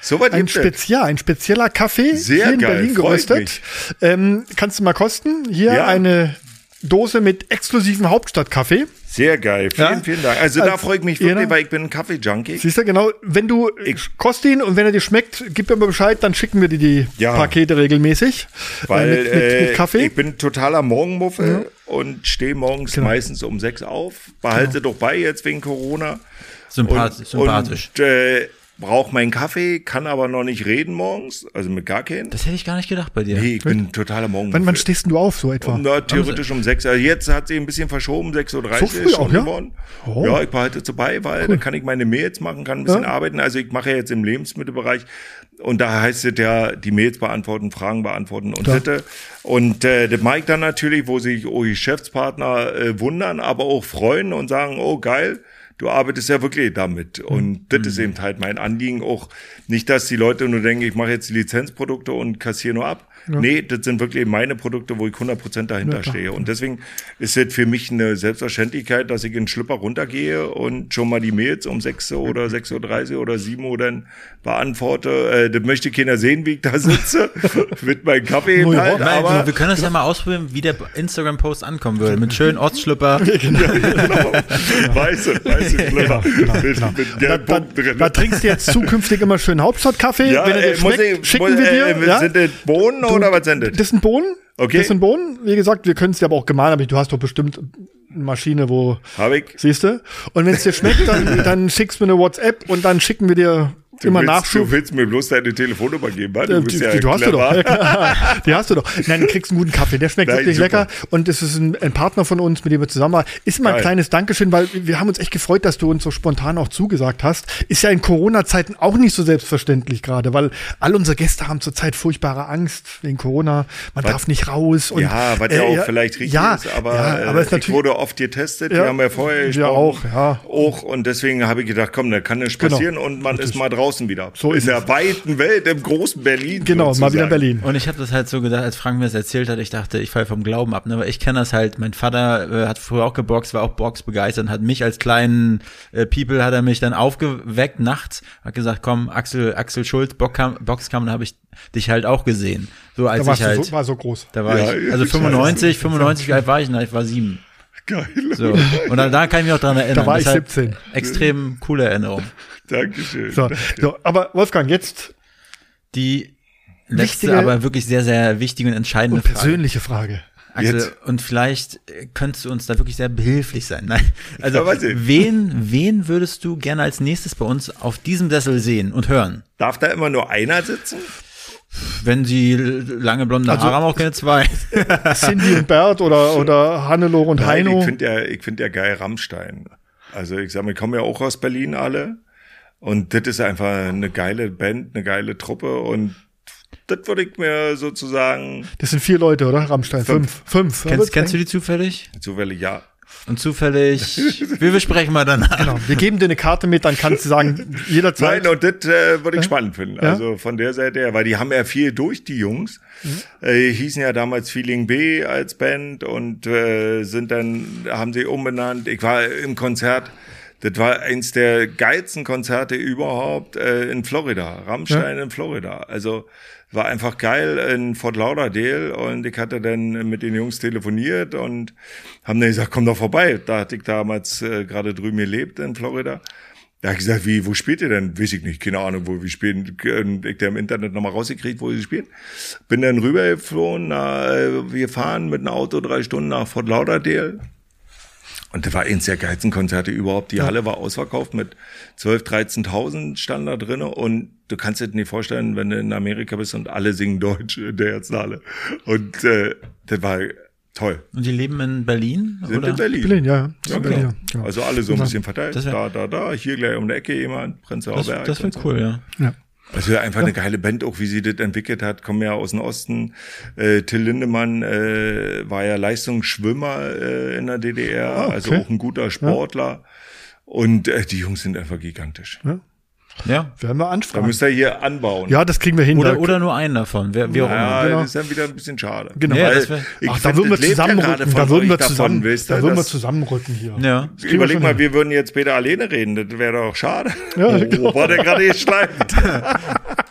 Speaker 3: So was
Speaker 2: Ein,
Speaker 3: es.
Speaker 2: Spezial, ein spezieller Kaffee
Speaker 3: Sehr
Speaker 2: hier in
Speaker 3: geil,
Speaker 2: Berlin geröstet. Ähm, kannst du mal kosten? Hier
Speaker 3: Ja.
Speaker 2: eine Dose mit exklusivem Hauptstadtkaffee.
Speaker 3: Sehr geil. Vielen,
Speaker 2: Ja.
Speaker 3: vielen Dank. Also da
Speaker 2: Als
Speaker 3: freue ich mich wirklich, weil ich bin ein Kaffee-Junkie.
Speaker 2: Siehst du, genau. Wenn du
Speaker 3: Ich-
Speaker 2: kost ihn und wenn er dir schmeckt, gib mir mal Bescheid, dann schicken wir dir die
Speaker 3: Ja.
Speaker 2: Pakete regelmäßig.
Speaker 3: Weil
Speaker 2: äh, mit, mit,
Speaker 3: äh,
Speaker 2: mit Kaffee.
Speaker 3: ich bin totaler Morgenmuffel und stehe morgens
Speaker 2: Genau.
Speaker 3: meistens um sechs auf. Behalte doch bei jetzt wegen Corona.
Speaker 1: Sympath
Speaker 3: Und,
Speaker 1: sympathisch.
Speaker 3: Und, äh, brauch meinen Kaffee, kann aber noch nicht reden morgens, also mit gar keinen.
Speaker 1: das hätte ich gar nicht gedacht bei dir.
Speaker 3: Nee, ich bin totaler Morgenmuffel.
Speaker 2: wann, wann stehst denn du auf, so etwa?
Speaker 3: Na, theoretisch um sechs. Also jetzt hat sie ein bisschen verschoben, 6.30 Uhr
Speaker 2: So früh
Speaker 3: ist
Speaker 2: auch,
Speaker 3: schon
Speaker 2: ja?
Speaker 3: geworden.
Speaker 2: Oh.
Speaker 3: Ja, ich behalte es so bei, weil dann kann ich meine Mails machen, kann ein bisschen
Speaker 2: Ja.
Speaker 3: arbeiten. Also ich mache ja jetzt im Lebensmittelbereich und da heißt es ja, die Mails beantworten, Fragen beantworten und bitte. Und äh, das mache ich dann natürlich, wo sich oh, Geschäftspartner äh, wundern, aber auch freuen und sagen, oh geil, du arbeitest ja wirklich damit. Und das ist eben halt mein Anliegen auch. Nicht, dass die Leute nur denken, ich mache jetzt die Lizenzprodukte und kassiere nur ab. Nee, das sind wirklich meine Produkte, wo ich 100% dahinter stehe. Und deswegen ist es für mich eine Selbstverständlichkeit, dass ich in den Schlüpper runtergehe und schon mal die Mails um 6 Uhr oder 6.30 Uhr oder 7 Uhr dann beantworte. Äh, das möchte keiner sehen, wie ich da sitze mit meinem Kaffee halt.
Speaker 1: Nein,
Speaker 3: Aber
Speaker 1: wir können das ja mal ausprobieren, wie der Instagram-Post ankommen würde. Mit schönen Ostschlüpper.
Speaker 3: genau, weiße, weiße Schlüpper
Speaker 2: Genau, genau.
Speaker 3: mit
Speaker 2: Da, trinkst du jetzt zukünftig immer schön Hauptstadtkaffee.
Speaker 3: Ja,
Speaker 2: Wenn er dir
Speaker 3: äh, muss
Speaker 2: schmeckt,
Speaker 3: ich,
Speaker 2: schicken
Speaker 3: muss,
Speaker 2: wir dir.
Speaker 3: äh,
Speaker 2: ja?
Speaker 3: Sind das Bohnen oder was sind das?
Speaker 2: Das sind Bohnen.
Speaker 3: Okay.
Speaker 2: Das sind Bohnen. Wie gesagt, wir können es dir aber auch gemahlen, aber du hast doch bestimmt eine Maschine, wo,
Speaker 3: Hab ich.
Speaker 2: siehst du? Und wenn es dir schmeckt, dann, dann schickst du mir eine WhatsApp und dann schicken wir dir
Speaker 3: Du
Speaker 2: immer
Speaker 3: willst,
Speaker 2: Nachschub.
Speaker 3: Du willst mir bloß deine Telefonnummer geben?
Speaker 2: Äh,
Speaker 3: du bist
Speaker 2: die,
Speaker 3: ja
Speaker 2: die, du hast du doch. Ja, die hast du doch. Nein, du kriegst einen guten Kaffee. Der schmeckt
Speaker 3: Nein,
Speaker 2: wirklich
Speaker 3: super.
Speaker 2: lecker. Und es ist ein, ein Partner von uns, mit dem wir zusammen Ist mal ein kleines Dankeschön, weil wir haben uns echt gefreut, dass du uns so spontan auch zugesagt hast. Ist ja in Corona-Zeiten auch nicht so selbstverständlich gerade, weil all unsere Gäste haben zurzeit furchtbare Angst wegen Corona. Man darf nicht raus. Und,
Speaker 3: Ja, was ja
Speaker 2: äh,
Speaker 3: auch vielleicht richtig
Speaker 2: ja,
Speaker 3: ist, aber,
Speaker 2: ja, aber
Speaker 3: äh,
Speaker 2: es
Speaker 3: ich
Speaker 2: natürlich
Speaker 3: wurde oft getestet,
Speaker 2: Ja,
Speaker 3: wir haben ja vorher
Speaker 2: wir
Speaker 3: gesprochen.
Speaker 2: auch, ja.
Speaker 3: Auch, und deswegen habe ich gedacht, komm, da kann nichts
Speaker 2: Genau.
Speaker 3: passieren und man ist mal draußen wieder.
Speaker 2: So
Speaker 3: in
Speaker 2: ist
Speaker 3: der
Speaker 2: es.
Speaker 3: weiten Welt, im großen Berlin.
Speaker 2: Genau, mal wieder. Berlin.
Speaker 1: Und ich habe das halt so gedacht, als Frank mir das erzählt hat, ich dachte, ich falle vom Glauben ab. Ne? Aber ich kenne das halt, mein Vater äh, hat früher auch geboxt, war auch boxbegeistert und hat mich als kleinen äh, People, hat er mich dann aufgeweckt nachts, hat gesagt, komm, Axel, Axel Schulz, Boxkampf, da habe ich dich halt auch gesehen. So als
Speaker 2: Da warst
Speaker 1: ich halt,
Speaker 2: du so, war so groß.
Speaker 1: da war
Speaker 3: Ja,
Speaker 1: ich, also
Speaker 3: ich
Speaker 1: 95, 95, wie alt war ich? Na, ich war sieben.
Speaker 3: Geil.
Speaker 1: So. Und dann, da kann ich mich auch dran erinnern.
Speaker 2: Da war ich
Speaker 1: Deshalb
Speaker 2: 17.
Speaker 1: Extrem coole Erinnerung.
Speaker 3: Dankeschön.
Speaker 2: So, so, aber Wolfgang, jetzt
Speaker 1: Die letzte,
Speaker 2: Wichtige-
Speaker 1: aber wirklich sehr, sehr wichtige und entscheidende
Speaker 2: eine persönliche Frage.
Speaker 1: Axel,
Speaker 3: Jetzt.
Speaker 1: und vielleicht äh, könntest du uns da wirklich sehr behilflich sein. Nein, also wen, wen würdest du gerne als nächstes bei uns auf diesem Sessel sehen und hören?
Speaker 3: Darf da immer nur einer sitzen?
Speaker 1: Wenn sie lange blonde
Speaker 2: Also-
Speaker 1: Haare haben, auch keine zwei.
Speaker 2: Cindy und Bert oder, oder Hannelore und
Speaker 3: Nein,
Speaker 2: Heino.
Speaker 3: ich finde ja, ich finde ja geil Rammstein. Also ich sag mal, wir kommen ja auch aus Berlin alle. Und das ist einfach eine geile Band, eine geile Truppe. Und das würde ich mir sozusagen
Speaker 2: Das sind vier Leute, oder? Rammstein. Fünf. Fünf.
Speaker 1: Kennst, kennst du die zufällig?
Speaker 3: zufällig ja.
Speaker 1: Und zufällig, wir besprechen mal danach.
Speaker 2: Genau. Wir geben dir eine Karte mit, dann kannst du sagen, jederzeit.
Speaker 3: Nein, und das äh, würde ich spannend finden.
Speaker 2: Ja.
Speaker 3: Also von der Seite her, weil die haben ja viel durch, die Jungs.
Speaker 2: Mhm.
Speaker 3: Äh, hießen ja damals Feeling B als Band und äh, sind dann, haben sie umbenannt. Ich war im Konzert. Das war eins der geilsten Konzerte überhaupt äh, in Florida. Rammstein in Florida. Also war einfach geil in Fort Lauderdale und ich hatte dann mit den Jungs telefoniert und haben dann gesagt, komm doch vorbei. Da hatte ich damals äh, gerade drüben gelebt in Florida. Da hab ich gesagt, wie, wo spielt ihr denn? Weiß ich nicht, keine Ahnung, wo wir spielen. Und ich da im Internet nochmal rausgekriegt, wo sie spielen. Bin dann rübergeflogen, na, äh, wir fahren mit einem Auto drei Stunden nach Fort Lauderdale. Und das war eins der geilsten Konzerte überhaupt. Die Halle war ausverkauft mit 12.000, 13.000 stand da drinne Und du kannst dir nicht vorstellen, wenn du in Amerika bist und alle singen Deutsch in der ganzen Halle. Und äh, das war toll.
Speaker 1: Und die leben in Berlin?
Speaker 3: Sind
Speaker 1: oder?
Speaker 3: in Berlin.
Speaker 2: Berlin, ja. ja.
Speaker 3: Ja,
Speaker 2: Berlin,
Speaker 3: genau.
Speaker 2: ja.
Speaker 3: Also alle so ein bisschen verteilt.
Speaker 1: Das wär-
Speaker 3: Da, da, da. Hier gleich um die Ecke jemand, Prenzlauer
Speaker 1: Das,
Speaker 3: Berg.
Speaker 1: das
Speaker 3: und
Speaker 1: wäre
Speaker 3: so.
Speaker 1: cool, ja.
Speaker 2: Ja.
Speaker 3: Also einfach eine geile Band, auch wie sie das entwickelt hat, kommen ja aus dem Osten. Äh, Till Lindemann äh, war ja Leistungsschwimmer äh, in der DDR,
Speaker 2: Ah, okay.
Speaker 3: also auch ein guter Sportler. Und äh, die Jungs sind einfach gigantisch.
Speaker 1: Ja.
Speaker 2: Werden wir
Speaker 3: Da
Speaker 2: anfragen.
Speaker 3: müsst ihr hier anbauen.
Speaker 2: Ja, das kriegen wir hin.
Speaker 1: Oder,
Speaker 2: Da-
Speaker 1: oder nur einen davon, wer, auch
Speaker 3: Ja,
Speaker 1: immer.
Speaker 2: Genau.
Speaker 3: das ist dann wieder ein bisschen schade.
Speaker 2: Genau.
Speaker 1: Ja, wär-
Speaker 3: ich
Speaker 2: Ach, da würden wir
Speaker 3: ja
Speaker 2: zusammenrücken. da würden wir
Speaker 3: davon,
Speaker 2: zusammen,
Speaker 3: wisst ihr,
Speaker 2: da würden wir zusammenrücken hier.
Speaker 1: Ja.
Speaker 2: Wir
Speaker 3: Überleg
Speaker 2: schon
Speaker 3: mal,
Speaker 2: hin.
Speaker 3: wir würden jetzt später alleine reden, das wäre doch schade.
Speaker 2: Ja,
Speaker 3: oh,
Speaker 2: genau.
Speaker 3: war der gerade geschleift?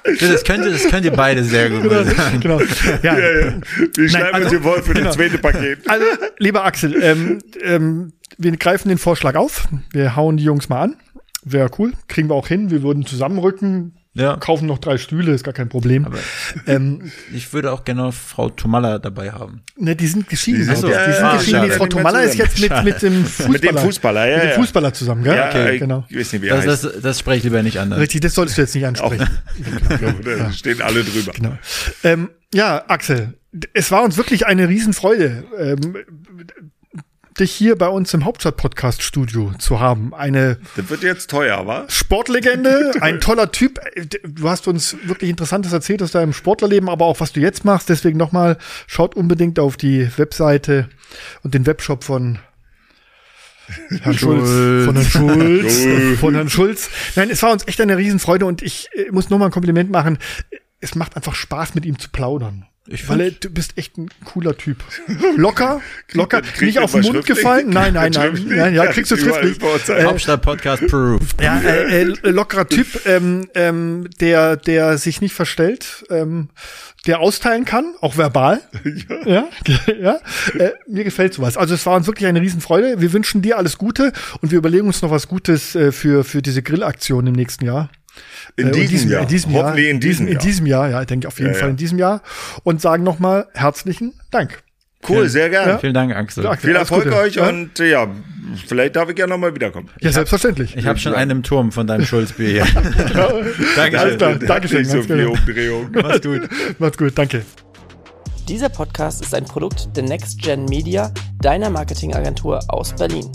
Speaker 1: Das könnt, ihr, das könnt ihr beide sehr gut. sagen.
Speaker 2: Genau. Ja.
Speaker 3: ja, ja. Wir schreiben
Speaker 2: also-
Speaker 3: uns hier wohl für
Speaker 2: genau.
Speaker 3: das zweite Paket.
Speaker 2: Also, lieber Axel, ähm, ähm, wir greifen den Vorschlag auf. Wir hauen die Jungs mal an. Wäre cool. Kriegen wir auch hin. Wir würden zusammenrücken.
Speaker 1: Ja.
Speaker 2: Kaufen noch drei Stühle, ist gar kein Problem. ähm,
Speaker 1: Ich würde auch gerne Frau Tomalla dabei haben.
Speaker 2: ne, die sind geschieden.
Speaker 3: Die sind-
Speaker 2: Die, die sind
Speaker 1: ja,
Speaker 2: geschieden.
Speaker 1: schade.
Speaker 2: Die Frau Tomalla ist jetzt mit, mit dem Fußballer.
Speaker 3: Mit dem Fußballer, ja,
Speaker 2: Mit dem
Speaker 3: ja.
Speaker 2: Fußballer zusammen, gell?
Speaker 3: Ja,
Speaker 2: okay,
Speaker 3: ich,
Speaker 2: genau.
Speaker 3: ich weiß nicht, wie er
Speaker 1: Das,
Speaker 3: heißt.
Speaker 1: das, das spreche ich lieber nicht an.
Speaker 2: Richtig, das solltest du jetzt nicht ansprechen.
Speaker 3: Da stehen alle drüber.
Speaker 2: Genau. Ähm, ja, Axel, es war uns wirklich eine Riesenfreude, ähm, dich hier bei uns im Hauptstadt-Podcast-Studio zu haben. Eine
Speaker 3: Das wird jetzt teuer, wa?
Speaker 2: Sportlegende, ein toller Typ. Du hast uns wirklich Interessantes erzählt aus deinem Sportlerleben, aber auch was du jetzt machst. Deswegen nochmal, schaut unbedingt auf die Webseite und den Webshop von Herrn Schulz. Von Herrn Schulz.
Speaker 3: Schulz.
Speaker 2: Von Herrn Schulz. Nein, es war uns echt eine Riesenfreude und ich äh, muss nur mal ein Kompliment machen. Es macht einfach Spaß, mit ihm zu plaudern.
Speaker 1: Ich
Speaker 2: Weil er, du bist echt ein cooler Typ. Locker, locker, nicht auf den Mund gefallen. Nein, nein, nein, nein, ja,
Speaker 3: Ja,
Speaker 2: kriegst du schriftlich. Äh,
Speaker 1: Hauptstadt Podcast Proof.
Speaker 2: ja, äh, äh, lockerer Typ, ähm, ähm, der, der sich nicht verstellt, ähm, der austeilen kann, auch verbal. Ja, ja. Äh, mir gefällt sowas. Also es war uns wirklich eine Riesenfreude. Wir wünschen dir alles Gute und wir überlegen uns noch was Gutes äh, für, für diese Grillaktion im nächsten Jahr.
Speaker 3: In
Speaker 2: Äh,
Speaker 3: diesem, Jahr.
Speaker 2: In diesem Jahr.
Speaker 3: Hoffentlich in diesem
Speaker 2: In
Speaker 3: Jahr.
Speaker 2: diesem Jahr, ja, ich denke auf jeden
Speaker 3: Ja,
Speaker 2: Fall
Speaker 3: ja.
Speaker 2: in diesem Jahr. Und sagen nochmal herzlichen Dank.
Speaker 3: Cool, sehr gern.
Speaker 1: Vielen Dank, Axel.
Speaker 2: Axel,
Speaker 3: Viel Erfolg
Speaker 2: Gute.
Speaker 3: euch
Speaker 2: Ja?
Speaker 3: und äh, ja, vielleicht darf ich ja nochmal wiederkommen.
Speaker 2: Ja, selbstverständlich.
Speaker 1: Ich habe schon einen im Turm von deinem Schulzbier hier. Dankeschön.
Speaker 2: Alles klar, Dankeschön.
Speaker 3: So.
Speaker 1: Mach's gut.
Speaker 2: Macht's gut, danke.
Speaker 5: Dieser Podcast ist ein Produkt der Next Gen Media, deiner Marketingagentur aus Berlin.